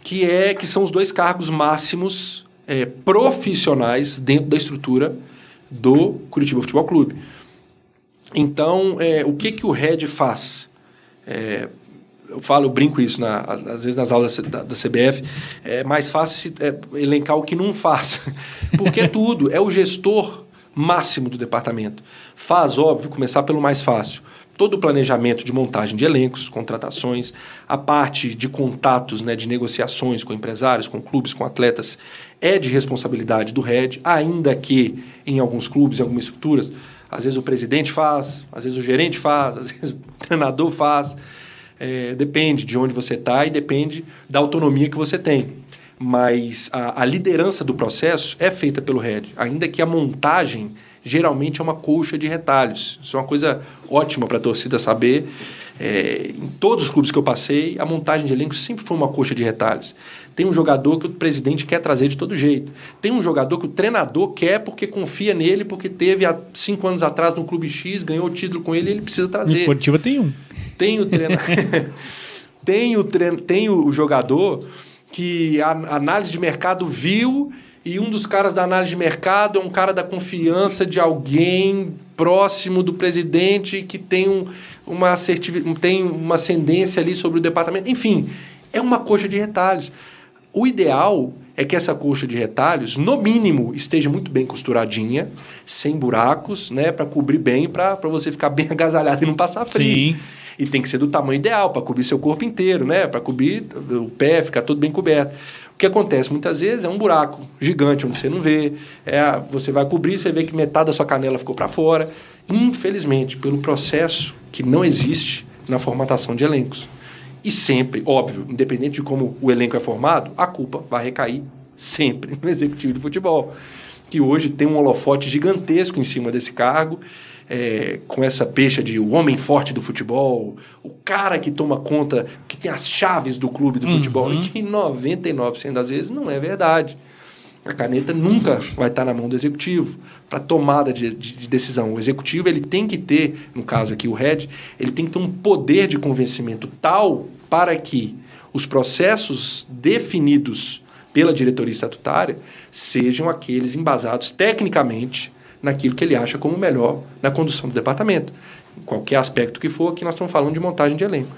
que, é, que são os dois cargos máximos é, profissionais dentro da estrutura do Curitiba Futebol Clube. Então, é, o que, que o head faz? É, eu falo, eu brinco isso, na, às vezes nas aulas da, da CBF, é mais fácil é, elencar o que não faz. Porque é tudo, é o gestor máximo do departamento. Faz, óbvio, começar pelo mais fácil. Todo o planejamento de montagem de elencos, contratações, a parte de contatos, né, de negociações com empresários, com clubes, com atletas, é de responsabilidade do head, ainda que em alguns clubes, em algumas estruturas, às vezes o presidente faz, às vezes o gerente faz, às vezes o treinador faz. É, depende de onde você está e depende da autonomia que você tem. Mas a, a, liderança do processo é feita pelo head, ainda que a montagem geralmente é uma colcha de retalhos. Isso é uma coisa ótima para a torcida saber. É, em todos os clubes que eu passei, a montagem de elenco sempre foi uma coxa de retalhos. Tem um jogador que o presidente quer trazer de todo jeito. Tem um jogador que o treinador quer porque confia nele, porque teve há cinco anos atrás no clube X, ganhou o título com ele e ele precisa trazer. No Curitiba tem um. Tem o treinador. tem, o tem o jogador que a análise de mercado viu e um dos caras da análise de mercado é um cara da confiança de alguém próximo do presidente que tem, um, uma, assertividade, tem uma ascendência ali sobre o departamento. Enfim, é uma coxa de retalhos. O ideal é que essa coxa de retalhos, no mínimo, esteja muito bem costuradinha, sem buracos, né, para cobrir bem, para você ficar bem agasalhado e não passar frio. Sim. E tem que ser do tamanho ideal para cobrir seu corpo inteiro, né? Para cobrir o pé, ficar todo bem coberto. O que acontece muitas vezes é um buraco gigante onde você não vê. É, você vai cobrir, você vê que metade da sua canela ficou para fora. Infelizmente, pelo processo que não existe na formatação de elencos. E sempre, óbvio, independente de como o elenco é formado, a culpa vai recair sempre no executivo de futebol, que hoje tem um holofote gigantesco em cima desse cargo é, com essa pecha de o homem forte do futebol, o cara que toma conta, que tem as chaves do clube do uhum. futebol, e que 99% das vezes não é verdade. A caneta nunca vai estar na mão do executivo para tomada de, de, de, decisão. O executivo ele tem que ter, no caso aqui o head, ele tem que ter um poder de convencimento tal para que os processos definidos pela diretoria estatutária sejam aqueles embasados tecnicamente naquilo que ele acha como melhor na condução do departamento. Em qualquer aspecto que for, aqui nós estamos falando de montagem de elenco.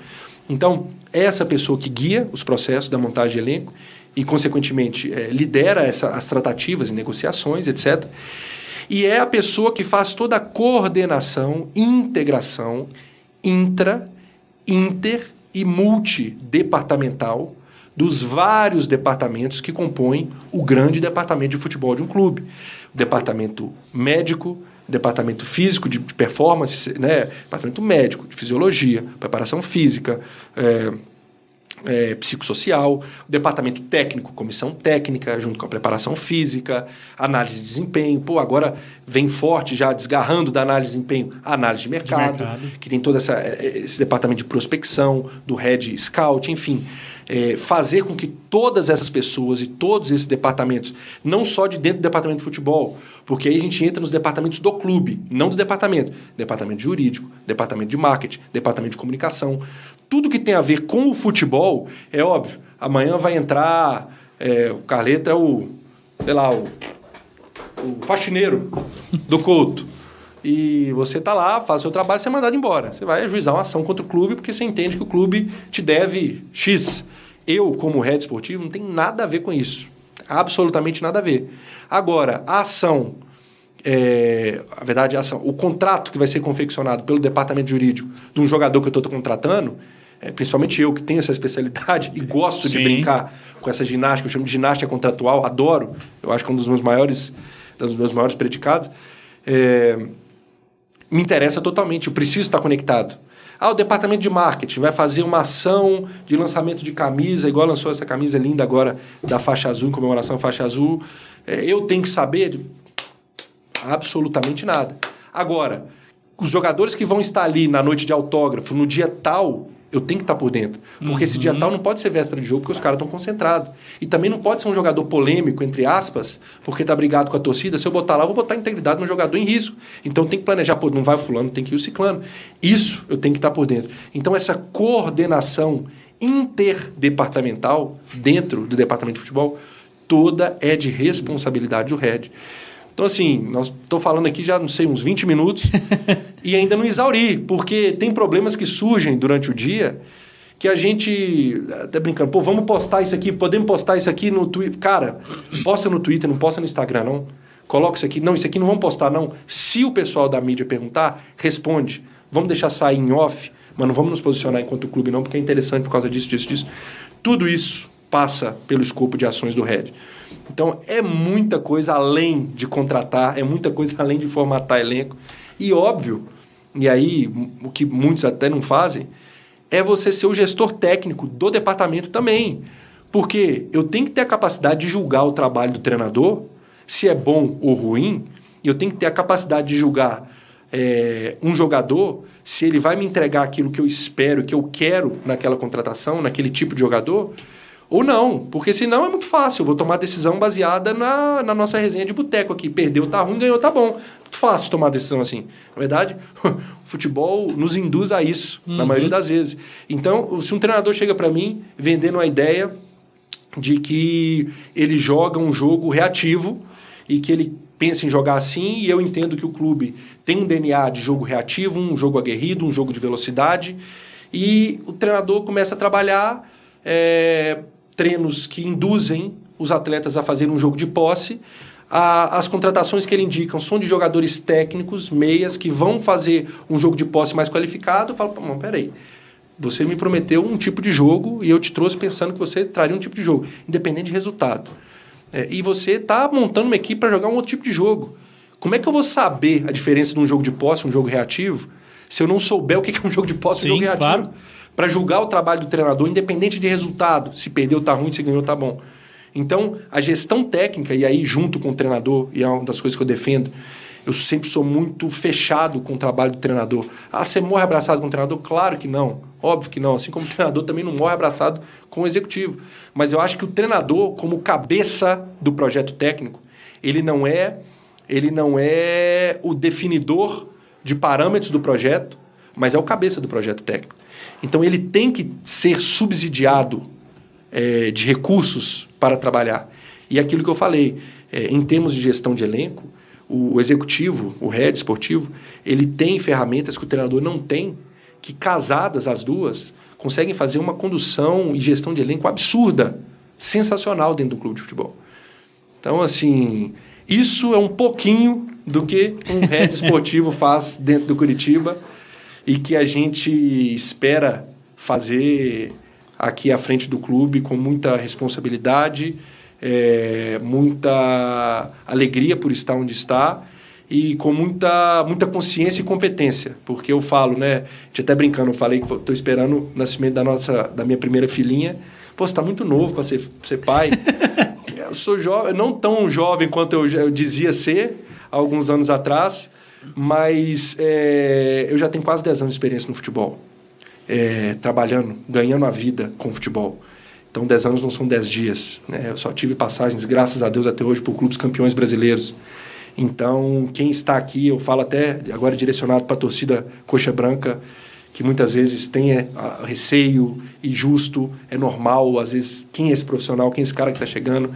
Então, é essa pessoa que guia os processos da montagem de elenco e, consequentemente, é, lidera essa, as tratativas e negociações, etc. E é a pessoa que faz toda a coordenação, integração intra, inter e multidepartamental dos vários departamentos que compõem o grande departamento de futebol de um clube departamento médico, departamento físico de, performance, né? departamento médico, de fisiologia, preparação física, é, é, psicossocial, departamento técnico, comissão técnica, junto com a preparação física, análise de desempenho. Pô, agora vem forte, já desgarrando da análise de desempenho, a análise de mercado, de mercado. que tem todo essa, é, esse departamento de prospecção, do head scout, enfim é, fazer com que todas essas pessoas e todos esses departamentos, não só de dentro do departamento de futebol, porque aí a gente entra nos departamentos do clube, não do departamento. Departamento jurídico, departamento de marketing, departamento de comunicação. Tudo que tem a ver com o futebol, é óbvio. Amanhã vai entrar. É, o Carleta é o. sei lá, o, o faxineiro do Couto. e você tá lá, faz o seu trabalho, você é mandado embora. Você vai ajuizar uma ação contra o clube porque você entende que o clube te deve X. Eu, como head esportivo, não tem nada a ver com isso. Absolutamente nada a ver. Agora, a ação, é, a verdade, a ação, o contrato que vai ser confeccionado pelo departamento jurídico de um jogador que eu estou contratando, é, principalmente eu que tenho essa especialidade e gosto Sim. de brincar com essa ginástica, eu chamo de ginástica contratual, adoro, eu acho que é um dos meus maiores, um dos meus maiores predicados. É, me interessa totalmente, eu preciso estar conectado. Ah, o departamento de marketing vai fazer uma ação de lançamento de camisa, igual lançou essa camisa linda agora da faixa azul, em comemoração à faixa azul. É, eu tenho que saber absolutamente nada. Agora, os jogadores que vão estar ali na noite de autógrafo, no dia tal, eu tenho que estar por dentro. Porque uhum. esse dia uhum. tal não pode ser véspera de jogo, porque os caras estão concentrados. E também não pode ser um jogador polêmico, entre aspas, porque está brigado com a torcida. Se eu botar lá, eu vou botar a integridade no jogador em risco. Então tem que planejar, pô, não vai o fulano, tem que ir o ciclano. Isso eu tenho que estar por dentro. Então essa coordenação interdepartamental dentro do departamento de futebol, toda é de responsabilidade do head. Então, assim, nós estou falando aqui já, não sei, uns 20 minutos e ainda não exauri, porque tem problemas que surgem durante o dia que a gente, até brincando, pô, vamos postar isso aqui, podemos postar isso aqui no Twitter. Cara, posta no Twitter, não posta no Instagram, não. Coloca isso aqui. Não, isso aqui não vamos postar, não. Se o pessoal da mídia perguntar, responde. Vamos deixar sair em off, mas não vamos nos posicionar enquanto clube, não, porque é interessante por causa disso, disso, disso. Tudo isso passa pelo escopo de ações do RED. Então é muita coisa além de contratar, é muita coisa além de formatar elenco. E óbvio, e aí o que muitos até não fazem, é você ser o gestor técnico do departamento também. Porque eu tenho que ter a capacidade de julgar o trabalho do treinador, se é bom ou ruim, e eu tenho que ter a capacidade de julgar é, um jogador, se ele vai me entregar aquilo que eu espero, que eu quero naquela contratação, naquele tipo de jogador, ou não, porque senão é muito fácil. Eu vou tomar decisão baseada na, na nossa resenha de boteco aqui. Perdeu tá ruim, ganhou tá bom. Muito fácil tomar decisão assim. Na verdade, o futebol nos induz a isso, uhum. na maioria das vezes. Então, se um treinador chega para mim vendendo a ideia de que ele joga um jogo reativo e que ele pensa em jogar assim, e eu entendo que o clube tem um DNA de jogo reativo, um jogo aguerrido, um jogo de velocidade, e o treinador começa a trabalhar. É, treinos que induzem os atletas a fazer um jogo de posse. A, as contratações que ele indica são de jogadores técnicos, meias, que vão fazer um jogo de posse mais qualificado. Eu falo, não, peraí. Você me prometeu um tipo de jogo e eu te trouxe pensando que você traria um tipo de jogo, independente de resultado. É, e você está montando uma equipe para jogar um outro tipo de jogo. Como é que eu vou saber a diferença de um jogo de posse e um jogo reativo se eu não souber o que é um jogo de posse e um jogo reativo? Claro para julgar o trabalho do treinador, independente de resultado. Se perdeu, tá ruim, se ganhou, tá bom. Então, a gestão técnica, e aí junto com o treinador, e é uma das coisas que eu defendo, eu sempre sou muito fechado com o trabalho do treinador. Ah, você morre abraçado com o treinador? Claro que não. Óbvio que não. Assim como o treinador também não morre abraçado com o executivo. Mas eu acho que o treinador, como cabeça do projeto técnico, ele não é, ele não é o definidor de parâmetros do projeto, mas é o cabeça do projeto técnico. Então ele tem que ser subsidiado é, de recursos para trabalhar. E aquilo que eu falei, é, em termos de gestão de elenco, o, o executivo, o head esportivo, ele tem ferramentas que o treinador não tem, que casadas as duas, conseguem fazer uma condução e gestão de elenco absurda, sensacional dentro do clube de futebol. Então, assim, isso é um pouquinho do que um head esportivo faz dentro do Curitiba e que a gente espera fazer aqui à frente do clube com muita responsabilidade, é, muita alegria por estar onde está e com muita, muita consciência e competência, porque eu falo, né, a gente até brincando, eu falei que estou esperando o nascimento da nossa da minha primeira filhinha. Pô, você está muito novo para ser, ser pai. eu sou jovem, não tão jovem quanto eu, eu dizia ser alguns anos atrás, mas é, eu já tenho quase 10 anos de experiência no futebol. É, trabalhando, ganhando a vida com futebol. Então, 10 anos não são 10 dias. Né? Eu só tive passagens, graças a Deus, até hoje, por clubes campeões brasileiros. Então, quem está aqui, eu falo até agora direcionado para a torcida coxa branca, que muitas vezes tem é, receio e justo, é normal, às vezes, quem é esse profissional, quem é esse cara que está chegando,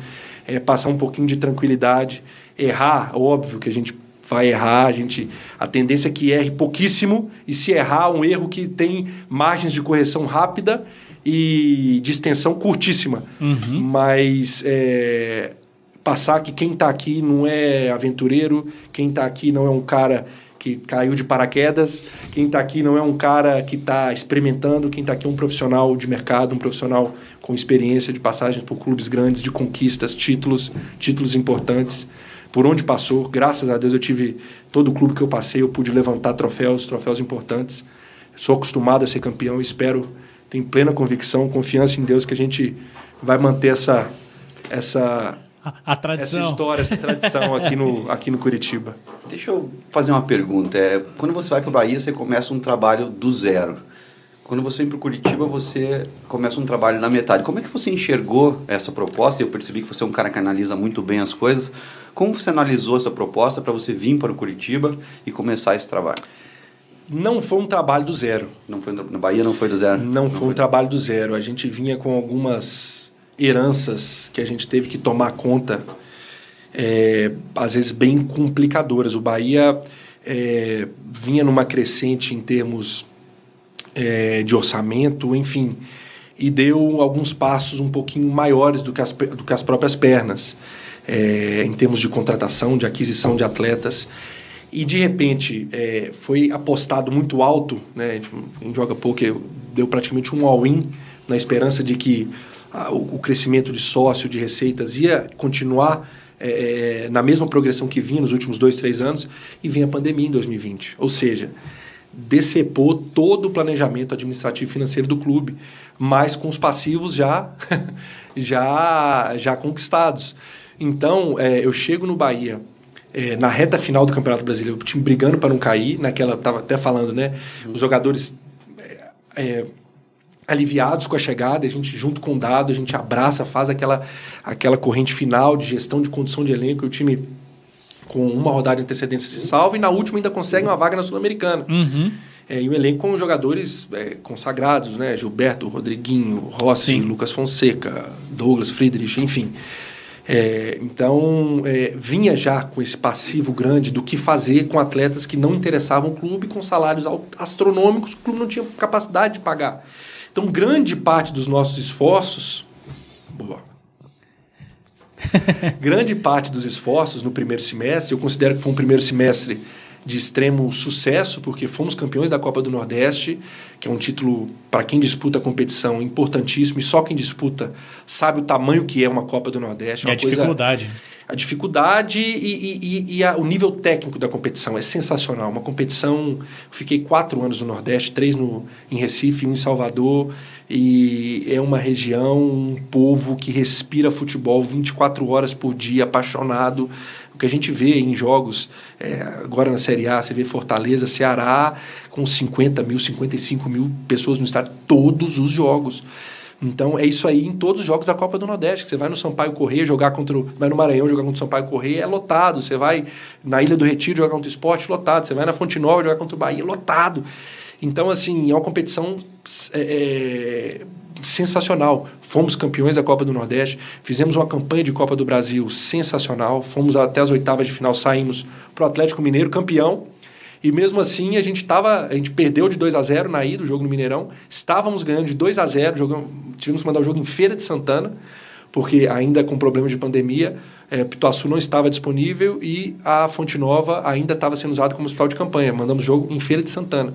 é passar um pouquinho de tranquilidade, errar, óbvio que a gente vai errar, a gente a tendência é que erre pouquíssimo e se errar um erro que tem margens de correção rápida e de extensão curtíssima. Uhum. Mas é, passar que quem está aqui não é aventureiro, quem está aqui não é um cara que caiu de paraquedas, quem está aqui não é um cara que está experimentando, quem está aqui é um profissional de mercado, um profissional com experiência de passagens por clubes grandes, de conquistas, títulos, títulos importantes. Por onde passou, graças a Deus eu tive todo o clube que eu passei, eu pude levantar troféus, troféus importantes. Sou acostumado a ser campeão, espero, tenho plena convicção, confiança em Deus que a gente vai manter essa essa a, tradição. Essa história, essa tradição aqui no, aqui no Curitiba. Deixa eu fazer uma pergunta. É, quando você vai para o Bahia, você começa um trabalho do zero. Quando você vem para o Curitiba, você começa um trabalho na metade. Como é que você enxergou essa proposta? Eu percebi que você é um cara que analisa muito bem as coisas. Como você analisou essa proposta para você vir para o Curitiba e começar esse trabalho? Não foi um trabalho do zero. Não foi na Bahia não foi do zero. Não, não foi, foi um trabalho do zero. A gente vinha com algumas heranças que a gente teve que tomar conta, é, às vezes bem complicadoras. O Bahia é, vinha numa crescente em termos é, de orçamento, enfim, e deu alguns passos um pouquinho maiores do que as, do que as próprias pernas, é, em termos de contratação, de aquisição de atletas. E de repente é, foi apostado muito alto, né? a, a gente joga pouco, deu praticamente um all-in na esperança de que o, crescimento de sócio, de receitas, ia continuar é, na mesma progressão que vinha nos últimos dois, três anos, e vem a pandemia em 2020. Ou seja, decepou todo o planejamento administrativo e financeiro do clube, mas com os passivos já, já, já conquistados. Então, é, eu chego no Bahia é, na reta final do Campeonato Brasileiro, o time brigando para não cair, naquela, estava até falando, né? Os jogadores é, aliviados com a chegada, a gente junto com o dado, a gente abraça, faz aquela, aquela corrente final de gestão de condição de elenco, e o time com uma rodada de antecedência se salva e na última ainda consegue uma vaga na Sul-Americana. Uhum. É, e um elenco com jogadores é, consagrados, né? Gilberto, Rodriguinho, Rossi, Sim. Lucas Fonseca, Douglas, Friedrich, enfim. É, então, é, vinha já com esse passivo grande do que fazer com atletas que não interessavam o clube, com salários astronômicos que o clube não tinha capacidade de pagar. Então, grande parte dos nossos esforços. Boa. grande parte dos esforços no primeiro semestre, eu considero que foi um primeiro semestre de extremo sucesso, porque fomos campeões da Copa do Nordeste, que é um título, para quem disputa a competição, importantíssimo, e só quem disputa sabe o tamanho que é uma Copa do Nordeste. É a dificuldade. Coisa, a dificuldade e, e, e a, o nível técnico da competição é sensacional. Uma competição. Fiquei quatro anos no Nordeste, três no, em Recife, um em Salvador. E é uma região, um povo que respira futebol 24 horas por dia, apaixonado. O que a gente vê em jogos, é, agora na Série A, você vê Fortaleza, Ceará, com 50 mil, 55 mil pessoas no estádio, todos os jogos. Então é isso aí em todos os jogos da Copa do Nordeste. Você vai no Sampaio Correia jogar contra o. Vai no Maranhão jogar contra o Sampaio Correia, é lotado. Você vai na Ilha do Retiro jogar contra o esporte, lotado. Você vai na Fonte Nova jogar contra o Bahia, lotado. Então, assim, é uma competição é, é, sensacional. Fomos campeões da Copa do Nordeste, fizemos uma campanha de Copa do Brasil sensacional, fomos até as oitavas de final, saímos para o Atlético Mineiro campeão e mesmo assim, a gente tava, a gente perdeu de 2 a 0 na ida, o jogo no Mineirão. Estávamos ganhando de 2 a 0, jogamos, tivemos que mandar o jogo em Feira de Santana, porque ainda com problemas de pandemia, é, Pituaçu não estava disponível e a Fonte Nova ainda estava sendo usada como hospital de campanha. Mandamos o jogo em Feira de Santana.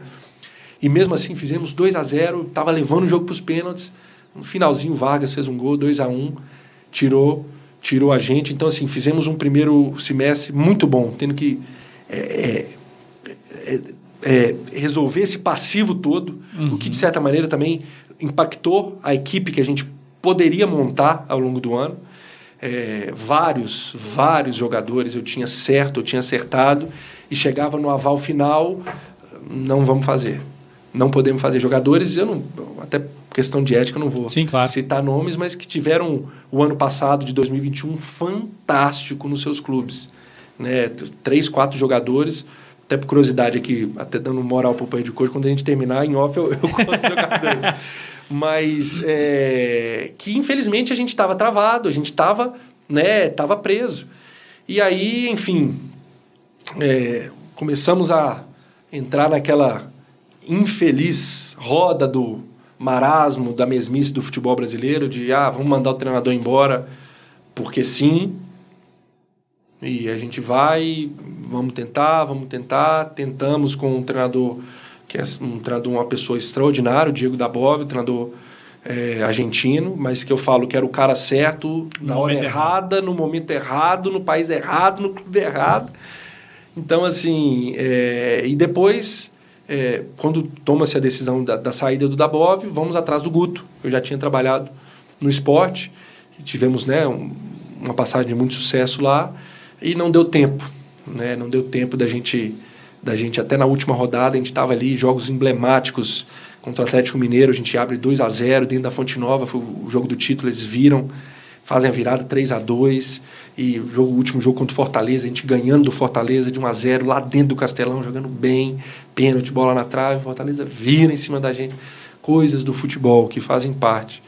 E mesmo assim fizemos 2 a 0, estava levando o jogo para os pênaltis. No finalzinho, Vargas fez um gol, 2 a 1 tirou tirou a gente. Então, assim, fizemos um primeiro semestre muito bom, tendo que é, é, é, é, resolver esse passivo todo, uhum. o que de certa maneira também impactou a equipe que a gente poderia montar ao longo do ano. É, vários, vários jogadores eu tinha certo, eu tinha acertado, e chegava no aval final, não vamos fazer. Não podemos fazer. Jogadores, eu não. Até questão de ética, eu não vou Sim, claro. citar nomes, mas que tiveram o ano passado, de 2021, fantástico nos seus clubes. Né? Três, quatro jogadores até por curiosidade aqui, até dando moral pro pai de coisa, quando a gente terminar em off eu, eu conto os jogadores. Mas é, que infelizmente a gente estava travado, a gente estava né, tava preso. E aí, enfim, é, começamos a entrar naquela infeliz roda do marasmo, da mesmice do futebol brasileiro, de ah, vamos mandar o treinador embora porque sim. E a gente vai, vamos tentar, vamos tentar, tentamos com um treinador que é um treinador, uma pessoa extraordinária, o Diego Dabov, um treinador é, argentino, mas que eu falo que era o cara certo, no na hora errada, errado. no momento errado, no país errado, no clube errado. Então, assim, é, e depois, é, quando toma-se a decisão da, da, saída do Dabov, vamos atrás do Guto. Eu já tinha trabalhado no esporte, tivemos né, um, uma passagem de muito sucesso lá, e não deu tempo. Né? Não deu tempo da gente, da gente, até na última rodada, a gente estava ali, jogos emblemáticos contra o Atlético Mineiro, a gente abre 2 a 0 dentro da Fonte Nova, foi o jogo do título, eles viram, fazem a virada 3 a 2 e o, jogo, o último jogo contra o Fortaleza, a gente ganhando do Fortaleza de 1 a 0 lá dentro do Castelão, jogando bem, pênalti, bola na trave, Fortaleza vira em cima da gente. Coisas do futebol que fazem parte.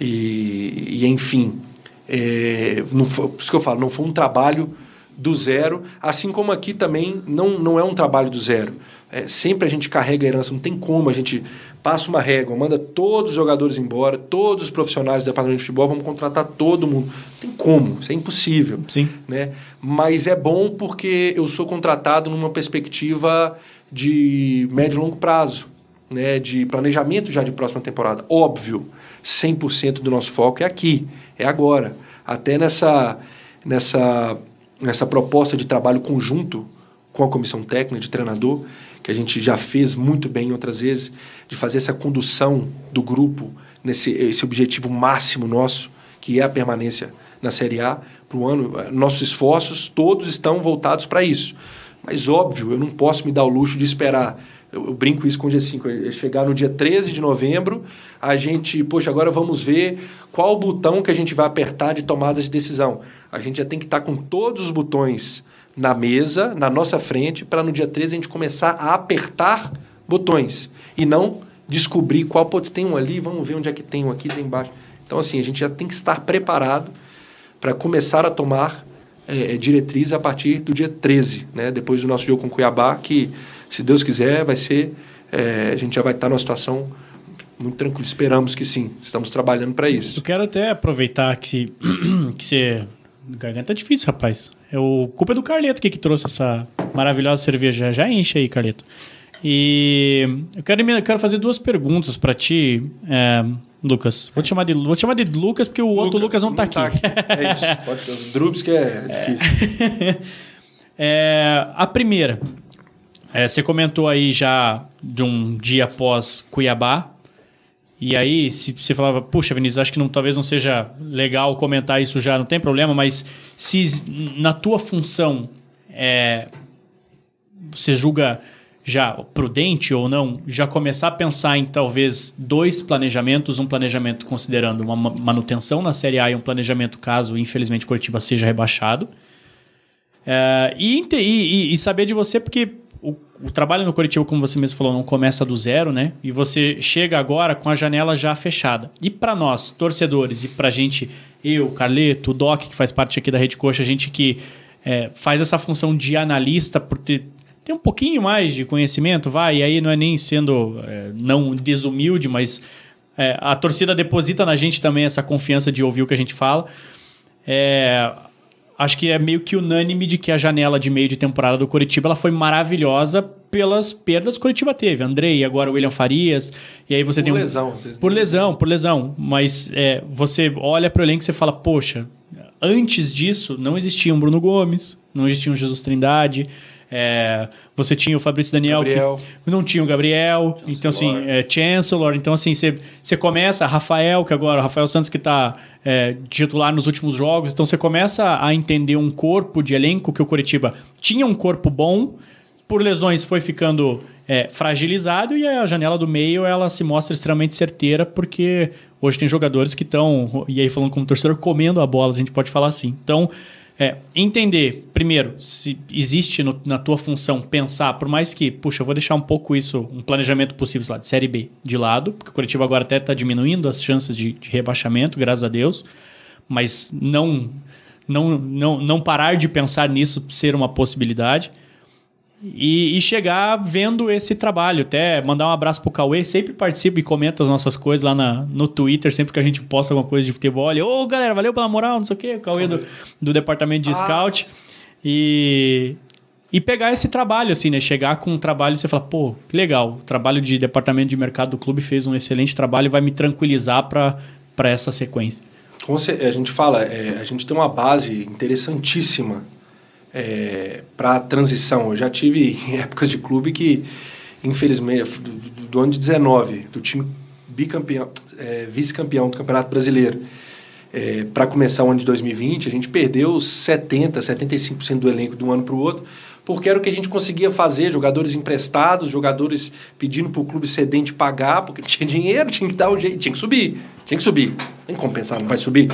E, e enfim, é, não foi, por isso que eu falo, não foi um trabalho do zero, assim como aqui também não, não é um trabalho do zero. É, sempre a gente carrega a herança, não tem como a gente passa uma régua, manda todos os jogadores embora, todos os profissionais do departamento de futebol, vamos contratar todo mundo. Não tem como, isso é impossível. Sim. Né? Mas é bom porque eu sou contratado numa perspectiva de médio e longo prazo, né? de planejamento já de próxima temporada. Óbvio, 100% do nosso foco é aqui, é agora. Até nessa, nessa, nessa proposta de trabalho conjunto com a comissão técnica de treinador, que a gente já fez muito bem outras vezes, de fazer essa condução do grupo nesse esse objetivo máximo nosso, que é a permanência na Série A para o ano. Nossos esforços todos estão voltados para isso. Mas, óbvio, eu não posso me dar o luxo de esperar. Eu, eu brinco isso com o G5. Chegar no dia 13 de novembro, a gente, poxa, agora vamos ver qual o botão que a gente vai apertar de tomada de decisão. A gente já tem que estar com todos os botões na mesa, na nossa frente, para no dia 13 a gente começar a apertar botões e não descobrir qual pode tem um ali, vamos ver onde é que tem um aqui, tem embaixo. Então assim, a gente já tem que estar preparado para começar a tomar é, é, diretriz a partir do dia 13, né? depois do nosso jogo com Cuiabá, que se Deus quiser vai ser, é, a gente já vai estar numa situação muito tranquila. Esperamos que sim, estamos trabalhando para isso. Eu quero até aproveitar que, que você Garganta é difícil, rapaz. É o culpa é do Carleto que, que trouxe essa maravilhosa cerveja. Já enche aí, Carleto. E eu quero, eu quero fazer duas perguntas para ti, é, Lucas. Vou te, chamar de, vou te chamar de Lucas porque o Lucas, outro Lucas não, está tá aqui. Tá aqui. É isso. Pode, Drubs que é difícil. É, a primeira. É, você comentou aí já de um dia após Cuiabá, e aí, se você falava, puxa, Vinícius, acho que não, talvez não seja legal comentar isso já, não tem problema, mas se na tua função é, você julga já prudente ou não, já começar a pensar em talvez dois planejamentos, um planejamento considerando uma manutenção na Série A e um planejamento caso, infelizmente, Curitiba seja rebaixado. É, e, e, e saber de você, porque o, o, trabalho no Curitiba, como você mesmo falou, não começa do zero, né? E você chega agora com a janela já fechada. E para nós, torcedores, e para gente, eu, Carleto, o Doc, que faz parte aqui da Rede Coxa, a gente que é, faz essa função de analista por ter, ter um pouquinho mais de conhecimento, vai, e aí não é nem sendo é, não desumilde, mas é, a torcida deposita na gente também essa confiança de ouvir o que a gente fala. É, acho que é meio que unânime de que a janela de meio de temporada do Curitiba ela foi maravilhosa pelas perdas que o Curitiba teve. Andrei, agora o William Farias, e aí você por tem um... lesão. Por lesão, por lesão. Mas é, você olha para o elenco e você fala, poxa, antes disso não existia um Bruno Gomes, não existia um Jesus Trindade, é, você tinha o Fabrício Daniel, Gabriel. que não tinha o Gabriel, Chancellor. então assim, é, Chancellor, então assim, você, você começa, Rafael, que agora, Rafael Santos que está é, titular nos últimos jogos, então você começa a entender um corpo de elenco que o Curitiba tinha um corpo bom, por lesões foi ficando é, fragilizado e a janela do meio ela se mostra extremamente certeira porque hoje tem jogadores que estão, e aí falando como torcedor, comendo a bola, a gente pode falar assim. Então, é, entender, primeiro, se existe no, na tua função pensar, por mais que, puxa, eu vou deixar um pouco isso, um planejamento possível lá, de Série B de lado, porque o Curitiba agora até está diminuindo as chances de, de, rebaixamento, graças a Deus, mas não, não, não, não parar de pensar nisso ser uma possibilidade. E, e, chegar vendo esse trabalho. Até mandar um abraço pro Cauê, sempre participa e comenta as nossas coisas lá na, no Twitter, sempre que a gente posta alguma coisa de futebol. Ô, oh, galera, valeu pela moral, não sei o quê. O Cauê do, do departamento de ah. scout. E, e pegar esse trabalho, assim, né? Chegar com um trabalho e você falar, pô, que legal, o trabalho de departamento de mercado do clube fez um excelente trabalho e vai me tranquilizar para essa sequência. Como a gente fala, é, a gente tem uma base interessantíssima é, para a transição. Eu já tive épocas de clube que, infelizmente, do, do, do ano de 19, do time bicampeão, é, vice-campeão do Campeonato Brasileiro, é, para começar o ano de 2020, a gente perdeu 70%, 75% do elenco de um ano para o outro, porque era o que a gente conseguia fazer, jogadores emprestados, jogadores pedindo para o clube cedente pagar, porque tinha dinheiro, tinha que dar o jeito, tinha que subir, tinha que subir. Tem que compensar, não vai subir.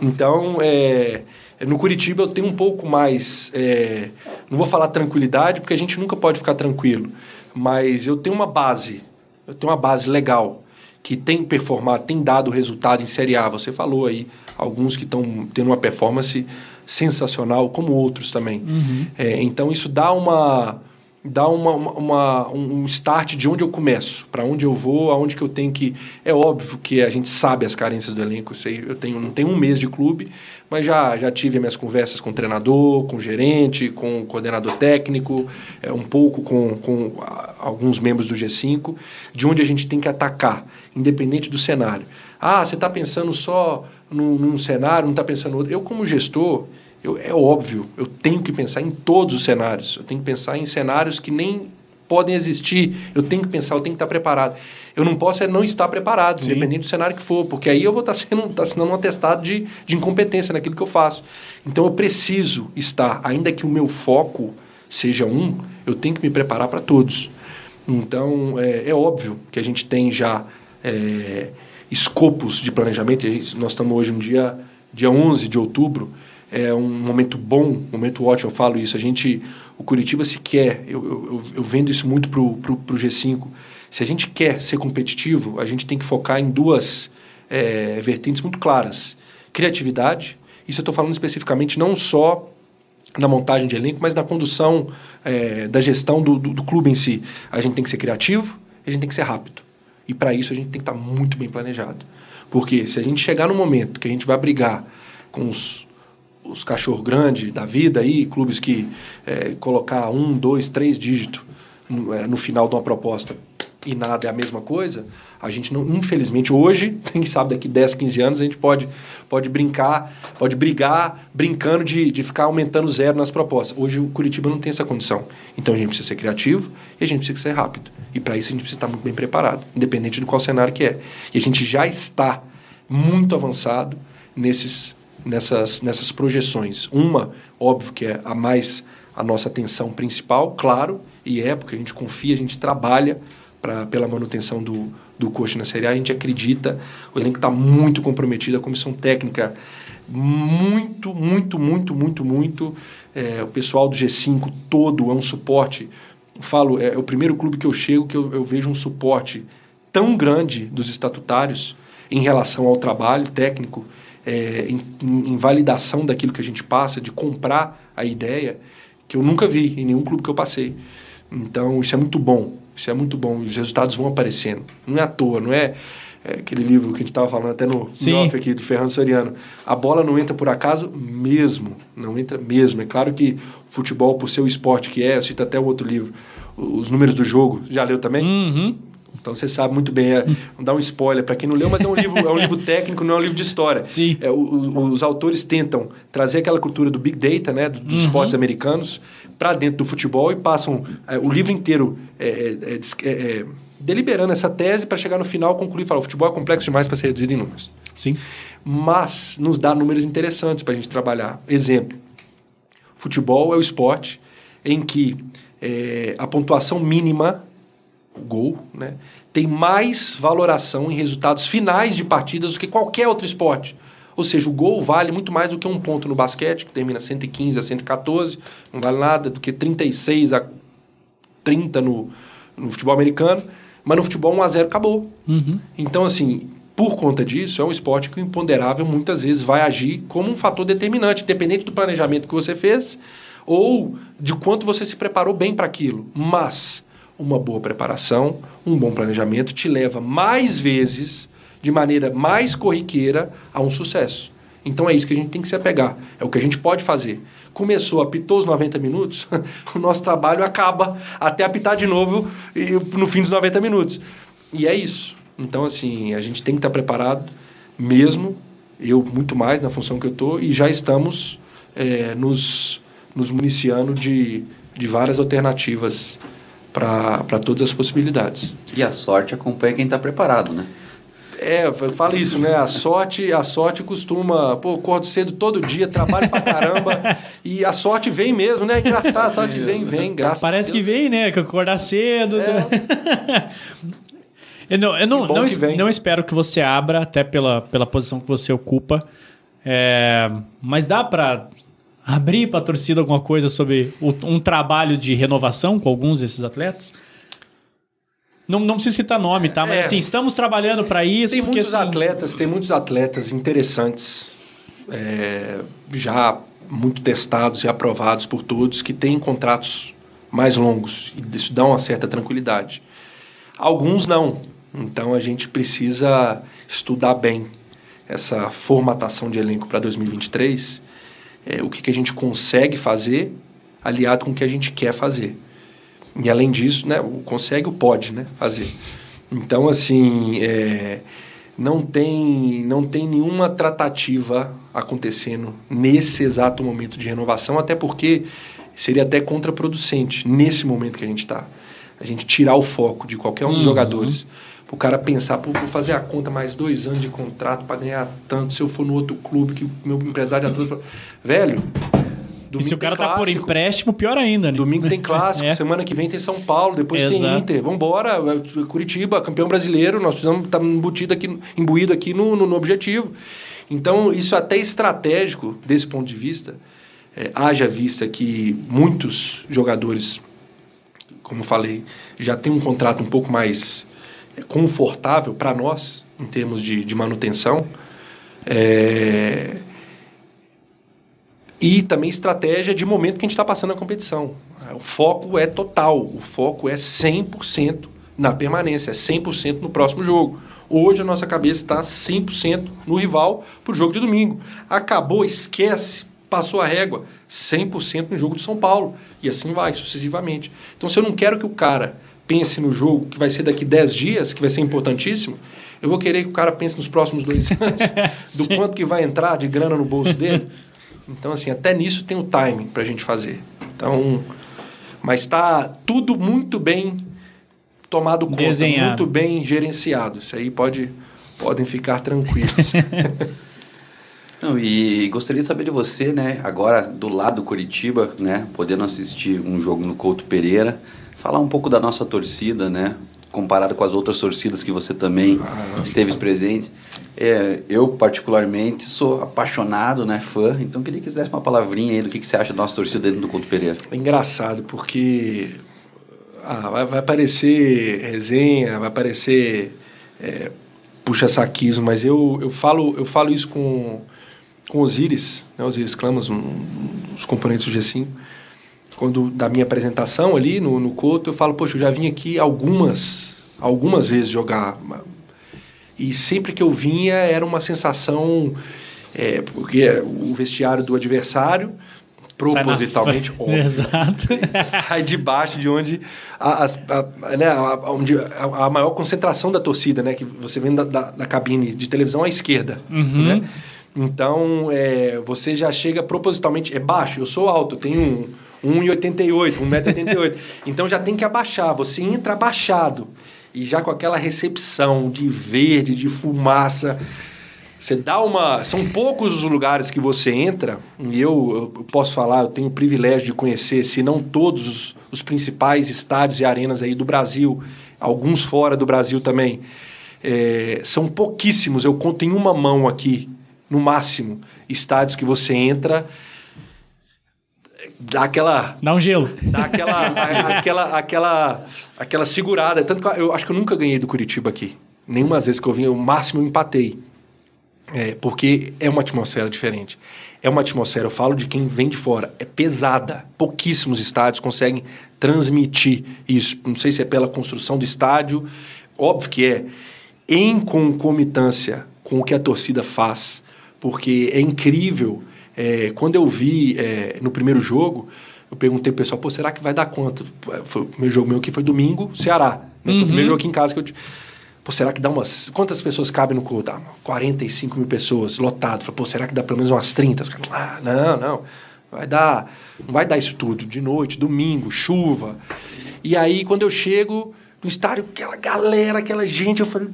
Então, é, no Curitiba eu tenho um pouco mais, é, não vou falar tranquilidade, porque a gente nunca pode ficar tranquilo, mas eu tenho uma base, eu tenho uma base legal que tem performado, tem dado resultado em Série A. Você falou aí alguns que estão tendo uma performance sensacional, como outros também. Uhum. É, então isso dá uma dá uma, uma, um start de onde eu começo, para onde eu vou, aonde que eu tenho que. É óbvio que a gente sabe as carências do elenco. Eu, sei, eu tenho, não tenho um mês de clube, mas já, já tive minhas conversas com o treinador, com o gerente, com o coordenador técnico, é, um pouco com, com alguns membros do G5, de onde a gente tem que atacar, independente do cenário. Ah, você está pensando só num, num cenário, não está pensando no outro. Eu, como gestor, eu, é óbvio, eu tenho que pensar em todos os cenários. Eu tenho que pensar em cenários que nem podem existir. Eu tenho que pensar, eu tenho que estar preparado. Eu não posso é não estar preparado, Sim. independente do cenário que for, porque aí eu vou estar sendo estar assinando um atestado de, de incompetência naquilo que eu faço. Então eu preciso estar, ainda que o meu foco seja um, eu tenho que me preparar para todos. Então é, é, óbvio que a gente tem já é, escopos de planejamento. Gente, nós estamos hoje no dia, dia 11 de outubro é um momento bom, um momento ótimo, eu falo isso. A gente, o Curitiba se quer, eu, eu, eu vendo isso muito para o G5, se a gente quer ser competitivo, a gente tem que focar em duas é, vertentes muito claras. Criatividade, isso eu estou falando especificamente não só na montagem de elenco, mas na condução é, da gestão do, do, do, clube em si. A gente tem que ser criativo a gente tem que ser rápido. E para isso a gente tem que estar tá muito bem planejado. Porque se a gente chegar no momento que a gente vai brigar com os os cachorro grande da vida aí, clubes que é, colocar um, dois, três dígitos no, é, no, final de uma proposta e nada é a mesma coisa, a gente não, infelizmente hoje, quem sabe daqui 10, 15 anos a gente pode, pode brincar, pode brigar brincando de, de ficar aumentando zero nas propostas. Hoje o Curitiba não tem essa condição. Então a gente precisa ser criativo e a gente precisa ser rápido. E para isso a gente precisa estar muito bem preparado, independente de qual cenário que é. E a gente já está muito avançado nesses nessas, nessas projeções. Uma, óbvio que é a mais a nossa atenção principal, claro, e é porque a gente confia, a gente trabalha pra, pela manutenção do, do coach na Série A, a gente acredita, o elenco está muito comprometido, a comissão técnica muito, muito, muito, muito, muito. É, o pessoal do G5 todo é um suporte. Eu falo, é, é, o primeiro clube que eu chego que eu, eu vejo um suporte tão grande dos estatutários em relação ao trabalho técnico é, em, em, validação daquilo que a gente passa, de comprar a ideia, que eu nunca vi em nenhum clube que eu passei. Então, isso é muito bom. Isso é muito bom. E os resultados vão aparecendo. Não é à toa, não é, é aquele livro que a gente estava falando até no off aqui, do Ferran Soriano. A bola não entra por acaso mesmo. Não entra mesmo. É claro que o futebol, por ser o esporte que é, eu cito até o outro livro, os números do jogo, já leu também? Uhum. Então você sabe muito bem, é, não dar um spoiler para quem não leu, mas é um livro, é um livro técnico, não é um livro de história. Sim. É, o, os autores tentam trazer aquela cultura do big data, né, dos uhum. esportes americanos, para dentro do futebol e passam é, o livro inteiro é, é, é deliberando essa tese para chegar no final concluir e falar: o futebol é complexo demais para ser reduzido em números. Sim. Mas nos dá números interessantes para a gente trabalhar. Exemplo: futebol é o esporte em que a pontuação mínima gol, né, tem mais valoração em resultados finais de partidas do que qualquer outro esporte. Ou seja, o gol vale muito mais do que um ponto no basquete, que termina 115 a 114, não vale nada, do que 36 a 30 no, no futebol americano. Mas no futebol 1 a 0 acabou. Uhum. Então, assim, por conta disso, é um esporte que o imponderável muitas vezes vai agir como um fator determinante, independente do planejamento que você fez ou de quanto você se preparou bem para aquilo. Mas uma boa preparação, um bom planejamento te leva mais vezes, de maneira mais corriqueira, a um sucesso. Então é isso que a gente tem que se apegar. É o que a gente pode fazer. Começou, apitou os 90 minutos, o nosso trabalho acaba até apitar de novo no fim dos 90 minutos. E é isso. Então, assim, a gente tem que estar preparado mesmo, eu muito mais na função que eu estou, e já estamos é, nos, nos municiando de, de várias alternativas para todas as possibilidades. E a sorte acompanha quem está preparado, né? É, fala isso, né? A sorte, a sorte costuma, pô, acordo cedo todo dia, trabalho pra caramba, e a sorte vem mesmo, né? É engraçado, a sorte vem, vem, graças Parece que vem, né? Que acordar cedo. É. eu não, eu não, não, não, espero que você abra, até pela, pela posição que você ocupa. É, mas dá para abrir para a torcida alguma coisa sobre o, um trabalho de renovação com alguns desses atletas? Não, não precisa citar nome, tá? Mas é, assim, estamos trabalhando para isso. Tem porque, muitos assim... atletas, tem muitos atletas interessantes, é, já muito testados e aprovados por todos, que têm contratos mais longos. E isso dá uma certa tranquilidade. Alguns não. Então a gente precisa estudar bem essa formatação de elenco para 2023, é, o que, que a gente consegue fazer aliado com o que a gente quer fazer. E além disso, né, o consegue, o pode né, fazer. Então, assim, é, não, tem, não tem nenhuma tratativa acontecendo nesse exato momento de renovação, até porque seria até contraproducente nesse momento que a gente está. A gente tirar o foco de qualquer um dos uhum. jogadores. O cara pensar, pô, vou fazer a conta mais dois anos de contrato para ganhar tanto se eu for no outro clube que o meu empresário é todo. Velho, Domingo e se o cara tá por empréstimo, pior ainda, né? Domingo tem clássico, é. semana que vem tem São Paulo, depois Exato. tem Inter. Vambora, Curitiba, campeão brasileiro, nós precisamos estar tá embutido aqui, imbuído aqui no, no, no, objetivo. Então, isso é até estratégico desse ponto de vista. É, haja vista que muitos jogadores, como falei, já têm um contrato um pouco mais é, confortável para nós, em termos de, de manutenção. É, e também estratégia de momento que a gente está passando na competição. O foco é total, o foco é 100% na permanência, é 100% no próximo jogo. Hoje a nossa cabeça está 100% no rival para o jogo de domingo. Acabou, esquece, passou a régua, 100% no jogo de São Paulo. E assim vai, sucessivamente. Então, se eu não quero que o cara pense no jogo que vai ser daqui 10 dias, que vai ser importantíssimo, eu vou querer que o cara pense nos próximos dois anos, do quanto que vai entrar de grana no bolso dele. Então, assim, até nisso tem o timing para a gente fazer. Então, mas está tudo muito bem tomado conta, Desenhado. muito bem gerenciado. Isso aí pode, podem ficar tranquilos. Não, e gostaria de saber de você, né, agora do lado do Curitiba, né, podendo assistir um jogo no Couto Pereira, falar um pouco da nossa torcida, né, comparado com as outras torcidas que você também ah, esteve presente. É, eu, particularmente, sou apaixonado, né, fã, então queria que você desse uma palavrinha aí do que, que você acha da nossa torcida dentro do Couto Pereira. É engraçado, porque ah, vai, vai aparecer resenha, vai aparecer é, puxa-saquismo, mas eu, eu, falo, eu falo isso com, com Osiris, né, Osiris Clamas, um, um dos componentes do G5, quando da minha apresentação ali no, no Couto, eu falo, poxa, eu já vim aqui algumas, algumas vezes jogar. E sempre que eu vinha era uma sensação, é, porque o vestiário do adversário, propositalmente, sai óbvio, Exato. sai debaixo de onde a, a, a, né, a, onde a, maior concentração da torcida, né, que você vem da, da, da cabine de televisão à esquerda, uhum. né? Então, é, você já chega propositalmente, é baixo, eu sou alto, eu tenho um 1,88, 1,88m. então já tem que abaixar. Você entra abaixado e já com aquela recepção de verde, de fumaça. Você dá uma. São poucos os lugares que você entra, e eu, eu posso falar, eu tenho o privilégio de conhecer, se não todos os, os principais estádios e arenas aí do Brasil, alguns fora do Brasil também. É, são pouquíssimos, eu conto em uma mão aqui, no máximo, estádios que você entra dá aquela. Dá um gelo. Dá aquela, aquela, aquela, aquela segurada. Tanto que eu acho que eu nunca ganhei do Curitiba aqui. Nenhuma vez que eu vim, o máximo eu empatei. É, porque é uma atmosfera diferente. É uma atmosfera, eu falo de quem vem de fora, é pesada. Pouquíssimos estádios conseguem transmitir isso. Não sei se é pela construção do estádio, óbvio que é. Em concomitância com o que a torcida faz, porque é incrível. É, quando eu vi é, no primeiro jogo, eu perguntei pro pessoal, pô, será que vai dar quanto? Foi o meu jogo meu que foi domingo, Ceará. Né? Foi o primeiro jogo aqui em casa que eu Pô, será que dá umas. Quantas pessoas cabem no cu? Dá 45 mil pessoas, lotado. Falei, pô, será que dá pelo menos umas 30? Os caras, ah, não, não. Vai dar. Não vai dar isso tudo. De noite, domingo, chuva. E aí, quando eu chego no estádio, aquela galera, aquela gente, eu falei.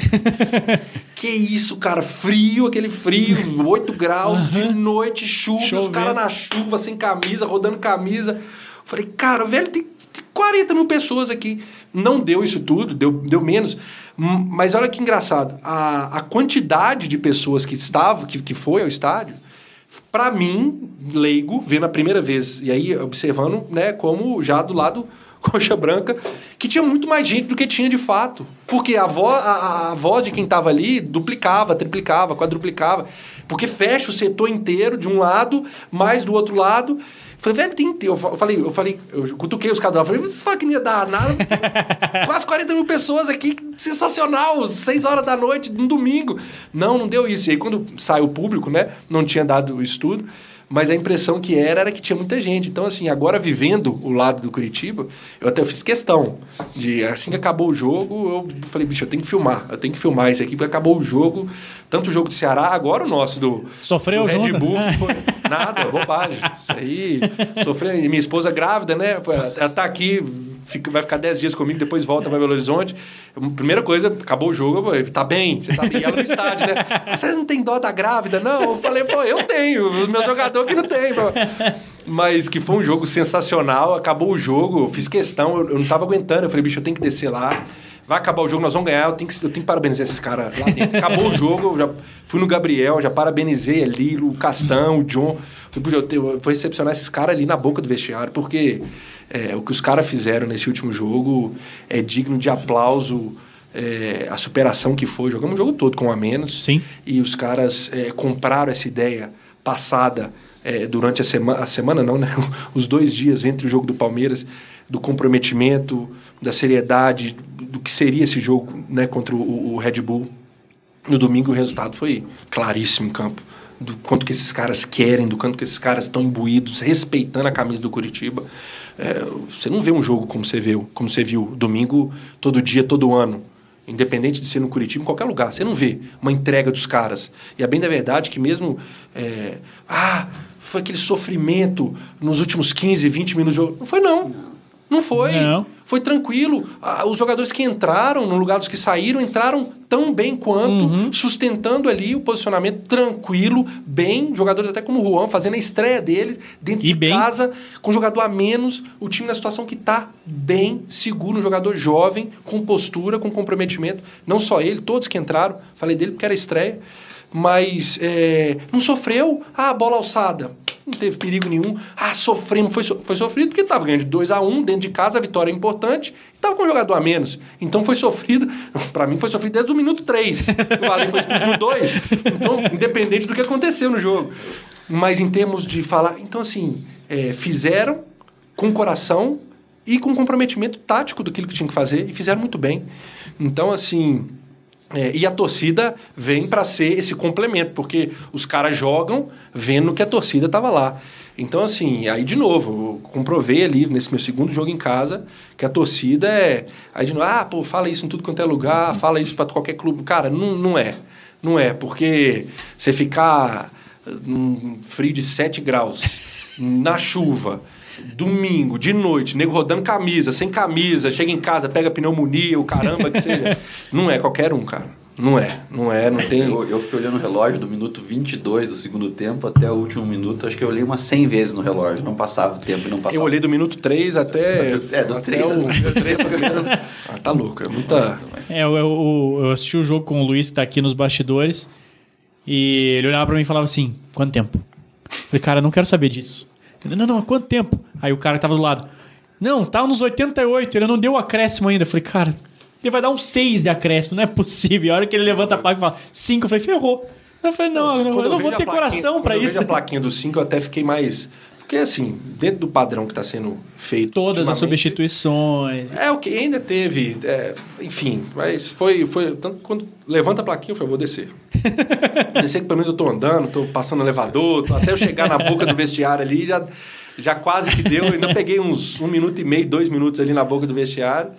que isso, cara? Frio, aquele frio, 8 graus, de noite, chuva, Chovendo. os caras na chuva, sem camisa, rodando camisa. falei, cara, velho, tem 40 mil pessoas aqui. Não deu isso tudo, deu, deu menos. Mas olha que engraçado. A, a quantidade de pessoas que estavam, que, que foi ao estádio, para mim, leigo, vendo a primeira vez, e aí observando, né, como já do lado coxa branca, que tinha muito mais gente do que tinha de fato. Porque a, vo a, a voz de quem estava ali duplicava, triplicava, quadruplicava. Porque fecha o setor inteiro de um lado, mais do outro lado. Falei, velho, tem. Eu falei, eu falei, eu cutuquei os caras. Falei, você fala que não ia dar nada? Quase 40 mil pessoas aqui, sensacional, 6 horas da noite, no domingo. Não, não deu isso. E aí, quando saiu o público, né? Não tinha dado o estudo mas a impressão que era era que tinha muita gente. Então, assim, agora vivendo o lado do Curitiba, eu até fiz questão de, assim que acabou o jogo, eu falei, bicho, eu tenho que filmar, eu tenho que filmar isso aqui, porque acabou o jogo, tanto o jogo do Ceará, agora o nosso do, Sofreu do Red junto. Bull, foi nada, bobagem. Isso aí, sofreu, e minha esposa grávida, né, ela tá aqui fica, vai ficar 10 dias comigo, depois volta para Belo Horizonte. Primeira coisa, acabou o jogo, eu, tá bem, você tá bem. ela no estádio, né? Vocês não tem dó da grávida? Não, eu falei, pô, eu tenho, o meu jogador que não tem. Pô. Mas que foi um jogo sensacional, acabou o jogo, eu fiz questão, eu, eu não tava aguentando, eu falei, bicho, eu tenho que descer lá vai acabar o jogo, nós vamos ganhar, eu tenho que, eu tenho que parabenizar esses caras lá dentro. Acabou o jogo, eu já fui no Gabriel, já parabenizei ali, o Castão, o John. Eu, eu vou recepcionar esses caras ali na boca do vestiário, porque é, o que os caras fizeram nesse último jogo é digno de aplauso. É, a superação que foi. Jogamos o jogo todo com a menos. Sim. E os caras é, compraram essa ideia passada é, durante a semana. A semana não, né? Os dois dias entre o jogo do Palmeiras, do comprometimento, da seriedade, do que seria esse jogo né, contra o, o Red Bull. No domingo o resultado foi claríssimo em campo do quanto que esses caras querem, do quanto que esses caras estão imbuídos, respeitando a camisa do Curitiba. É, você não vê um jogo como você viu, como você viu domingo, todo dia, todo ano. Independente de ser no Curitiba, em qualquer lugar. Você não vê uma entrega dos caras. E é bem da verdade que mesmo... É, ah, foi aquele sofrimento nos últimos 15, 20 minutos do jogo. Não foi, não. Não foi. Não. Foi tranquilo. os jogadores que entraram no lugar dos que saíram entraram tão bem quanto, uhum. sustentando ali o posicionamento tranquilo, bem. Jogadores até como o Juan, fazendo a estreia deles dentro e de bem. casa, com jogador a menos. O time na situação que está bem seguro, um jogador jovem, com postura, com comprometimento. Não só ele, todos que entraram. Falei dele porque era estreia mas é, não sofreu. Ah, bola alçada. Não teve perigo nenhum. Ah, sofremos. Foi, foi sofrido porque estava ganhando de 2 a 1 um, dentro de casa, a vitória é importante. Estava com um jogador a menos. Então foi sofrido. Para mim foi sofrido desde o minuto 3. O Vale foi expulso no 2. Então, independente do que aconteceu no jogo. Mas em termos de falar. Então, assim, é, fizeram com coração e com comprometimento tático do que tinha que fazer e fizeram muito bem. Então, assim é, e a torcida vem para ser esse complemento, porque os caras jogam vendo que a torcida estava lá. Então, assim, aí de novo, eu comprovei ali nesse meu segundo jogo em casa que a torcida é. Aí de novo, ah, pô, fala isso em tudo quanto é lugar, fala isso para qualquer clube. Cara, não, não é. Não é, porque você ficar num frio de 7 graus, na chuva domingo, de noite, nego rodando camisa, sem camisa, chega em casa, pega pneumonia, o caramba que seja. não é qualquer um, cara. Não é, não é, não tem... Eu, eu fiquei olhando o relógio do minuto 22 do segundo tempo até o último minuto, acho que eu olhei umas 100 vezes no relógio, não passava o tempo e não passava. Eu olhei do minuto 3 até... É, do 3 até o... 3 ah, tá louco, é muita... É, eu, eu, eu assisti o jogo com o Luiz, que tá aqui nos bastidores, e ele olhava pra mim e falava assim, quanto tempo? Eu falei, cara, eu não quero saber disso. Ele, não, não, há quanto tempo? Aí o cara que tava do lado, não, tava nos 88, ele não deu o acréscimo ainda. Eu falei, cara, ele vai dar um 6 de acréscimo, não é possível. A hora que ele levanta a placa e fala 5, eu falei, ferrou. Eu falei, não, não, eu não vou ter plaquinha- coração quando pra eu isso. a plaquinha do 5, eu até fiquei mais. Porque, assim, dentro do padrão que está sendo feito. Todas as substituições. É, o que ainda teve. é, enfim, mas foi, foi. Tanto quando levanta a plaquinha, eu falei, vou descer. Descer que pelo menos eu tô andando, tô passando no elevador, tô- até eu chegar na boca do vestiário ali, já, já quase que deu. Eu ainda peguei uns um minuto e meio, dois minutos ali na boca do vestiário.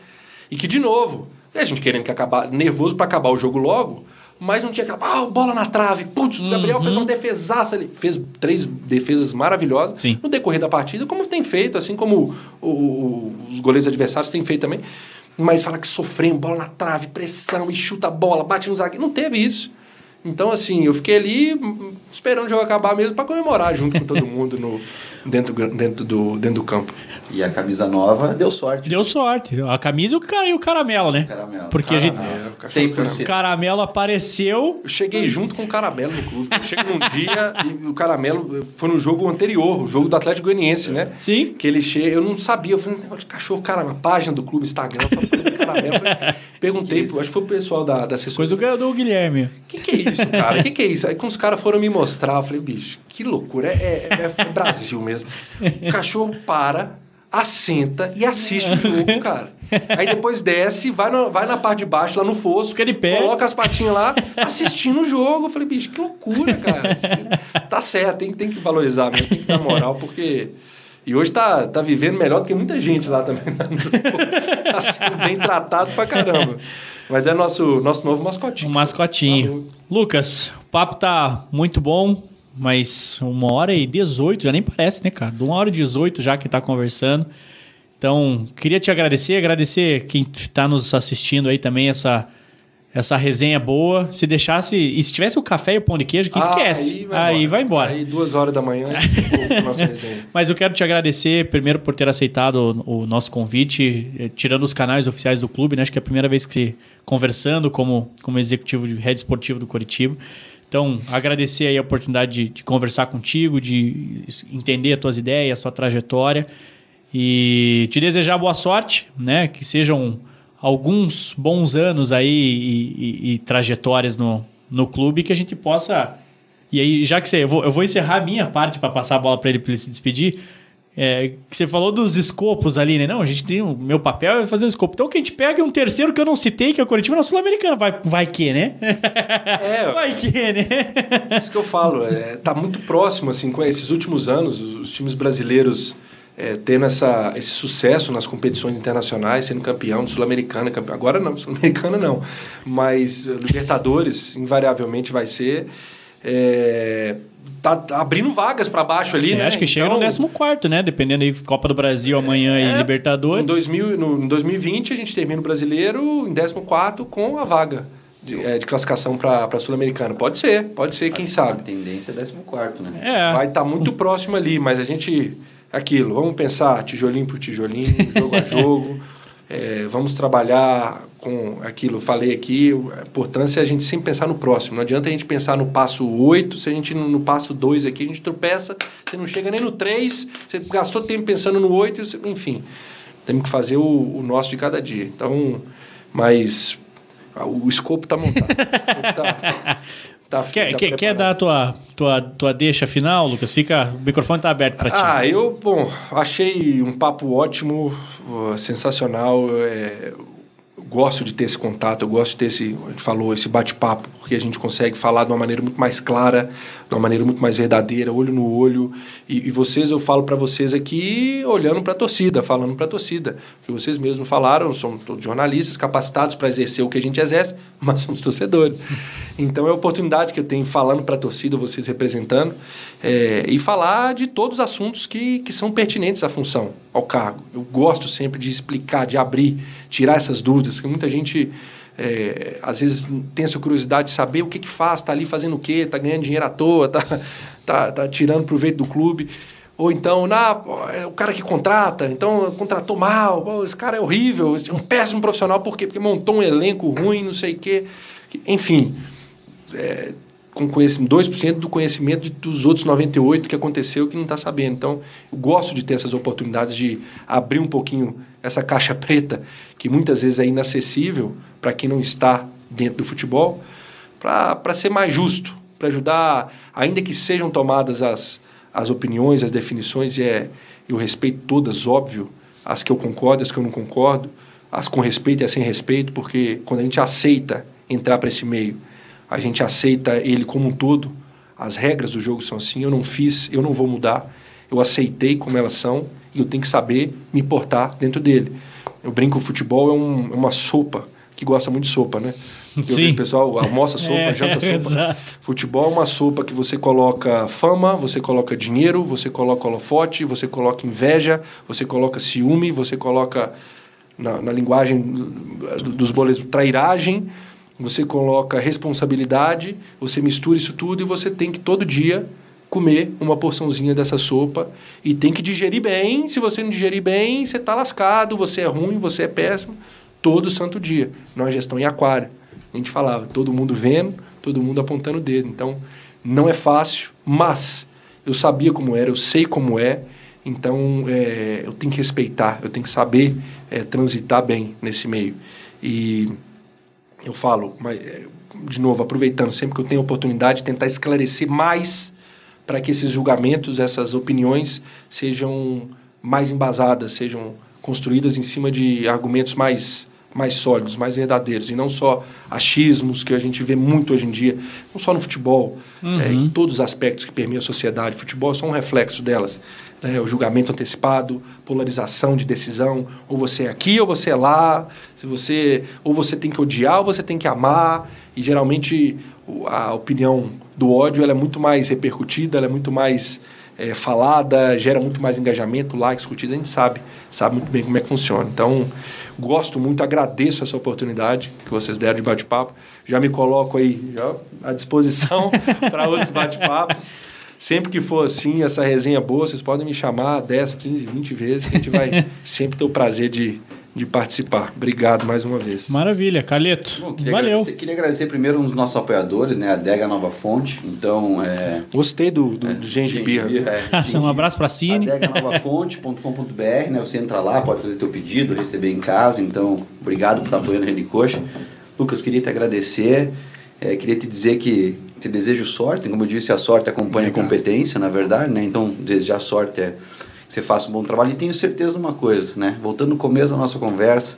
E que, de novo, a gente querendo que acabar, nervoso para acabar o jogo logo. Mas não tinha aquela, ah, bola na trave. Putz, o Gabriel fez uma defesaça ali. Fez três defesas maravilhosas Sim. no decorrer da partida, como tem feito, assim como o- o- os goleiros adversários têm feito também. Mas fala que sofrendo, bola na trave, pressão, e chuta a bola, bate no zagueiro. Não teve isso. Então, assim, eu fiquei ali hum, esperando o jogo acabar mesmo para comemorar junto com todo mundo no, dentro, dentro, do, dentro do campo. E a camisa nova deu sorte. Deu sorte. A camisa e o, cara, e o caramelo, né? Caramelo. Porque a gente. Caramelo, O 100%. caramelo apareceu. Eu cheguei junto com o Caramelo no clube. Eu cheguei num dia e o Caramelo foi no jogo anterior, o jogo do Atlético Goianiense, né? Sim. Que ele chega, eu não sabia, eu falei, negócio de cachorro, cara, uma página do clube, Instagram, eu falei, caramelo. Perguntei, acho que foi o pessoal da, da assessoria. Coisa do, Ga- do Guilherme. O que, que é isso, cara? O que, que é isso? Aí quando os caras foram me mostrar, eu falei, bicho, que loucura. É, é- é Brasil mesmo. O cachorro para, assenta e assiste o jogo, cara. Aí depois desce, vai, no- vai na parte de baixo, lá no fosso, Fica de pé. coloca as patinhas lá, assistindo o jogo. Eu falei, bicho, que loucura, cara. Tá certo, tem, tem que valorizar mesmo, tem que dar moral, porque... E hoje tá, tá vivendo melhor do que muita gente lá também. tá sendo bem tratado pra caramba. Mas é nosso, nosso novo mascotinho. Um mascotinho. Falou. Lucas, o papo tá muito bom, mas uma hora e 18, já nem parece, né, cara? De uma hora e 18 já que tá conversando. Então, queria te agradecer, agradecer quem tá nos assistindo aí também, essa, essa resenha boa. Se deixasse, e se tivesse o café e o pão de queijo, que Ah, esquece. Aí vai embora. Aí duas horas da manhã. Mas eu quero te agradecer, primeiro, por ter aceitado o, o nosso convite, eh, tirando os canais oficiais do clube, né? Acho que é a primeira vez que conversando como, como executivo de rede esportiva do Coritiba. Então, agradecer aí a oportunidade de, de conversar contigo, de entender as tuas ideias, a tua trajetória. E te desejar boa sorte, né? Que sejam alguns bons anos aí e, e- e trajetórias no, no clube que a gente possa e aí, já que você. Eu vou, eu vou encerrar a minha parte para passar a bola para ele para ele se despedir. É, que você falou dos escopos ali, né? Não, a gente tem. O meu papel é fazer um escopo. Então, que a gente pega um terceiro que eu não citei, que é o Curitiba na Sul-Americana. Vai, vai que, né? É, Vai que, né? isso que eu falo. É, tá muito próximo, assim, com esses últimos anos, os, os times brasileiros é, tendo essa, esse sucesso nas competições internacionais, sendo campeão do Sul-Americana. campeão- Agora não, Sul-Americana não. Mas eh, Libertadores, invariavelmente, vai ser. É, tá tá abrindo vagas para baixo ali, É, né? acho que chega no Então, 14, né? Dependendo aí, Copa do Brasil amanhã e É, Libertadores. Em, 2000, no, em 2020, a gente termina o brasileiro em 14 com a vaga de, é, de classificação para a Sul-Americana. Pode ser, pode ser, quem A sabe. tendência é 14, né? É. Vai estar muito próximo ali, mas a gente. Aquilo, vamos pensar tijolinho por tijolinho, jogo a jogo. é, vamos trabalhar com aquilo, falei aqui, a importância é a gente sempre pensar no próximo. Não adianta a gente pensar no passo 8, se a gente no, no passo 2 aqui, a gente tropeça, você não chega nem no 3, você gastou tempo pensando no 8, você- enfim. Temos que fazer o, o nosso de cada dia. Então, mas o escopo está montado. O escopo tá, tá, Quer, tá quer, quer dar a tua, tua, tua deixa final, Lucas? Fica, o microfone tá aberto para ti. Ah, eu, bom, achei um papo ótimo, sensacional. é, gosto de ter esse contato, eu gosto de ter esse, a gente falou, esse bate-papo, porque a gente consegue falar de uma maneira muito mais clara, de uma maneira muito mais verdadeira, olho no olho. E, e vocês, eu falo para vocês aqui, olhando para a torcida, falando para a torcida. Porque vocês mesmos falaram, somos todos jornalistas capacitados para exercer o que a gente exerce, mas somos torcedores. Então é a oportunidade que eu tenho falando para a torcida, vocês representando, é, e falar de todos os assuntos que, que são pertinentes à função, ao cargo. Eu gosto sempre de explicar, de abrir, tirar essas dúvidas, porque muita gente é, às vezes tem essa curiosidade de saber o que, que faz, está ali fazendo o quê, está ganhando dinheiro à toa, está tá, tá tirando proveito do clube. Ou então, na, é o cara que contrata, então contratou mal, pô, esse cara é horrível, é um péssimo profissional, por quê? Porque montou um elenco ruim, não sei o quê. Enfim, é, com conhecimento, 2% do conhecimento dos outros 98% que aconteceu que não está sabendo. Então, eu gosto de ter essas oportunidades de abrir um pouquinho essa caixa preta que muitas vezes é inacessível para quem não está dentro do futebol, para ser mais justo, para ajudar, ainda que sejam tomadas as, as opiniões, as definições, e é, eu respeito todas, óbvio, as que eu concordo, as que eu não concordo, as com respeito e as sem respeito, porque quando a gente aceita entrar para esse meio, a gente aceita ele como um todo, as regras do jogo são assim, eu não fiz, eu não vou mudar, eu aceitei como elas são e eu tenho que saber me portar dentro dele. Eu brinco, o futebol é, um, é uma sopa, que gosta muito de sopa, né? Sim. O pessoal almoça sopa, é, janta sopa. Exato. Futebol é uma sopa que você coloca fama, você coloca dinheiro, você coloca holofote, você coloca inveja, você coloca ciúme, você coloca, na, na linguagem dos boletos, trairagem, você coloca responsabilidade, você mistura isso tudo e você tem que todo dia comer uma porçãozinha dessa sopa e tem que digerir bem. Se você não digerir bem, você está lascado, você é ruim, você é péssimo, todo santo dia. Nós gestão em aquário. A gente falava, todo mundo vendo, todo mundo apontando o dedo. Então, não é fácil, mas eu sabia como era, eu sei como é, então é, eu tenho que respeitar, eu tenho que saber é, transitar bem nesse meio. E eu falo, mas, é, de novo, aproveitando sempre que eu tenho oportunidade, tentar esclarecer mais para que esses julgamentos, essas opiniões sejam mais embasadas, sejam construídas em cima de argumentos mais mais sólidos, mais verdadeiros, e não só achismos que a gente vê muito hoje em dia, não só no futebol, uhum. é, em todos os aspectos que permeiam a sociedade. O futebol é só um reflexo delas. Né? O julgamento antecipado, polarização de decisão, ou você é aqui ou você é lá, se você ou você tem que odiar ou você tem que amar, e geralmente a opinião do ódio ela é muito mais repercutida, ela é muito mais é, falada, gera muito mais engajamento, likes, curtidas, a gente sabe, sabe muito bem como é que funciona. Então, gosto muito, agradeço essa oportunidade que vocês deram de bate-papo. Já me coloco aí já à disposição para outros bate-papos. Sempre que for assim, essa resenha boa, vocês podem me chamar 10, 15, 20 vezes, que a gente vai sempre ter o prazer de de participar. Obrigado mais uma vez. Maravilha, Carleto. Bom, queria Valeu. Agradecer, queria agradecer primeiro os nossos apoiadores, né? A Dega Nova Fonte. Então, é... Gostei do, do, é, do gengibirra. É, um abraço para a Cine. Adeganovafont.com.br, né? Você entra lá, pode fazer teu pedido, receber em casa. Então, obrigado por estar apoiando a Rede Coxa. Lucas, queria te agradecer. É, queria te dizer que te desejo sorte. Como eu disse, a sorte acompanha obrigado. a competência, na verdade, né? Então, desejar sorte é você faça um bom trabalho. E tenho certeza de uma coisa, né? Voltando no começo da nossa conversa,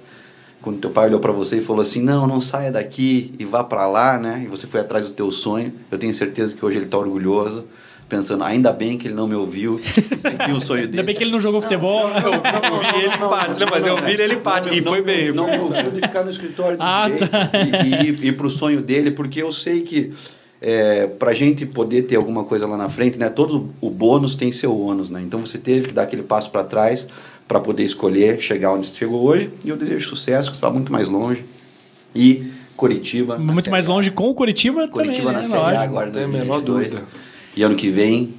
quando teu pai olhou para você e falou assim: "Não, não saia daqui e vá para lá", né? E você foi atrás do teu sonho. Eu tenho certeza que hoje ele está orgulhoso, pensando: "Ainda bem que ele não me ouviu e seguiu o sonho dele". Ainda bem que ele não jogou futebol. Não, não, não, vi ele empate, não, mas eu vi ele empate e foi bem. Não, não, não de ficar no escritório de ah, direito tá. e, e, e para o sonho dele, porque eu sei que é, para a gente poder ter alguma coisa lá na frente, né? Todo o bônus tem seu ônus, né? Então você teve que dar aquele passo para trás para poder escolher chegar onde você chegou hoje. E eu desejo sucesso, que você está muito mais longe. E Curitiba. Muito mais longe com o Curitiba, Curitiba também, na né? Série A agora, 2022. E ano que vem,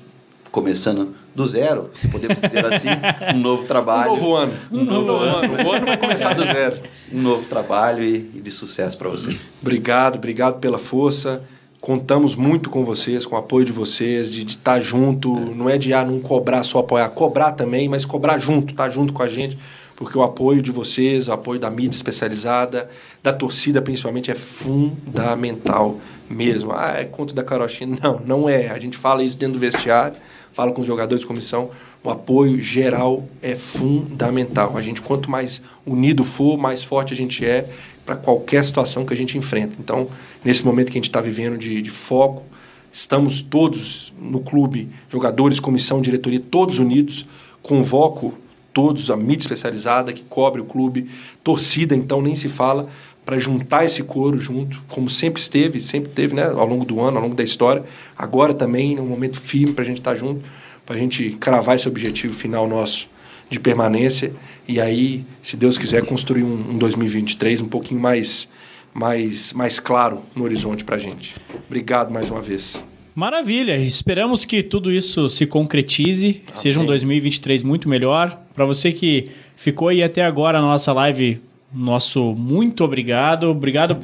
começando do zero, se podemos dizer assim, um novo trabalho. Um novo ano. Um, um novo, novo ano. ano. O ano vai começar do zero. Um novo trabalho e, e de sucesso para você. Obrigado, obrigado pela força contamos muito com vocês, com o apoio de vocês, de estar tá junto, é. não é de ah, não cobrar só apoiar, cobrar também, mas cobrar junto, estar tá junto com a gente, porque o apoio de vocês, o apoio da mídia especializada, da torcida principalmente, é fundamental mesmo. Ah, é conto da carochinha. Não, não é. A gente fala isso dentro do vestiário, fala com os jogadores de comissão, o apoio geral é fundamental. A gente, quanto mais unido for, mais forte a gente é para qualquer situação que a gente enfrenta. Então, nesse momento que a gente está vivendo de, de, foco, estamos todos no clube, jogadores, comissão, diretoria, todos unidos. Convoco todos, a mídia especializada que cobre o clube, torcida, então nem se fala, para juntar esse coro junto, como sempre esteve, sempre teve né, ao longo do ano, ao longo da história. Agora também, um momento firme para a gente estar tá junto, para a gente cravar esse objetivo final nosso de permanência e aí, se Deus quiser, construir um, um 2023 um pouquinho mais, mais, mais claro no horizonte para a gente. Obrigado mais uma vez. Maravilha, esperamos que tudo isso se concretize, Amém. seja um 2023 muito melhor. Para você que ficou aí até agora na nossa live, nosso muito obrigado. Obrigado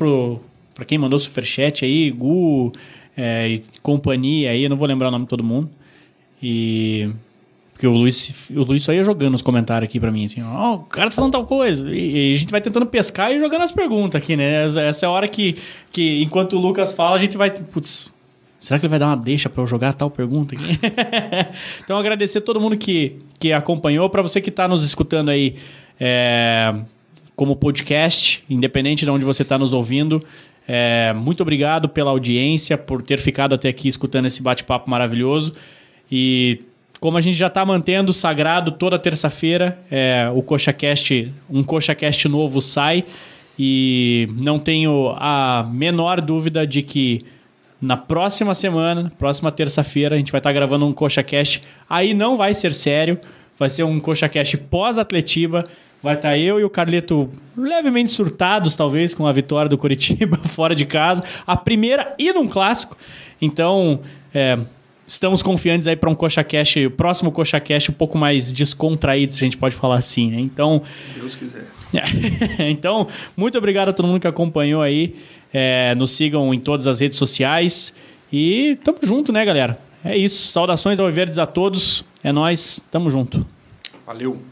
para quem mandou superchat aí, Gu é, e companhia aí, eu não vou lembrar o nome de todo mundo. E Porque o Luiz, o Luiz só ia jogando os comentários aqui pra mim, assim, ó, oh, o cara tá falando tal coisa. E, e, a gente vai tentando pescar e jogando as perguntas aqui, né? Essa é a hora que, que enquanto o Lucas fala, a gente vai, putz, será que ele vai dar uma deixa para eu jogar tal pergunta aqui? então, agradecer a todo mundo que, que acompanhou. para você que tá nos escutando aí é, como podcast, independente de onde você tá nos ouvindo, é, muito obrigado pela audiência, por ter ficado até aqui escutando esse bate-papo maravilhoso. E como a gente já está mantendo sagrado toda terça-feira, é, o CoxaCast, um CoxaCast novo sai e não tenho a menor dúvida de que na próxima semana, próxima terça-feira, a gente vai estar tá gravando um CoxaCast. Aí não vai ser sério, vai ser um CoxaCast pós-Atletiba. Vai estar tá eu e o Carleto levemente surtados, talvez, com a vitória do Curitiba fora de casa. A primeira e num clássico. Então, é, estamos confiantes aí para um Coxa Cash, próximo Coxa Cash um pouco mais descontraído, se a gente pode falar assim, né? Então, Deus quiser. então, muito obrigado a todo mundo que acompanhou aí. É, nos sigam em todas as redes sociais e tamo junto, né, galera? É isso. Saudações ao Verdes a todos. É nós. Tamo junto. Valeu.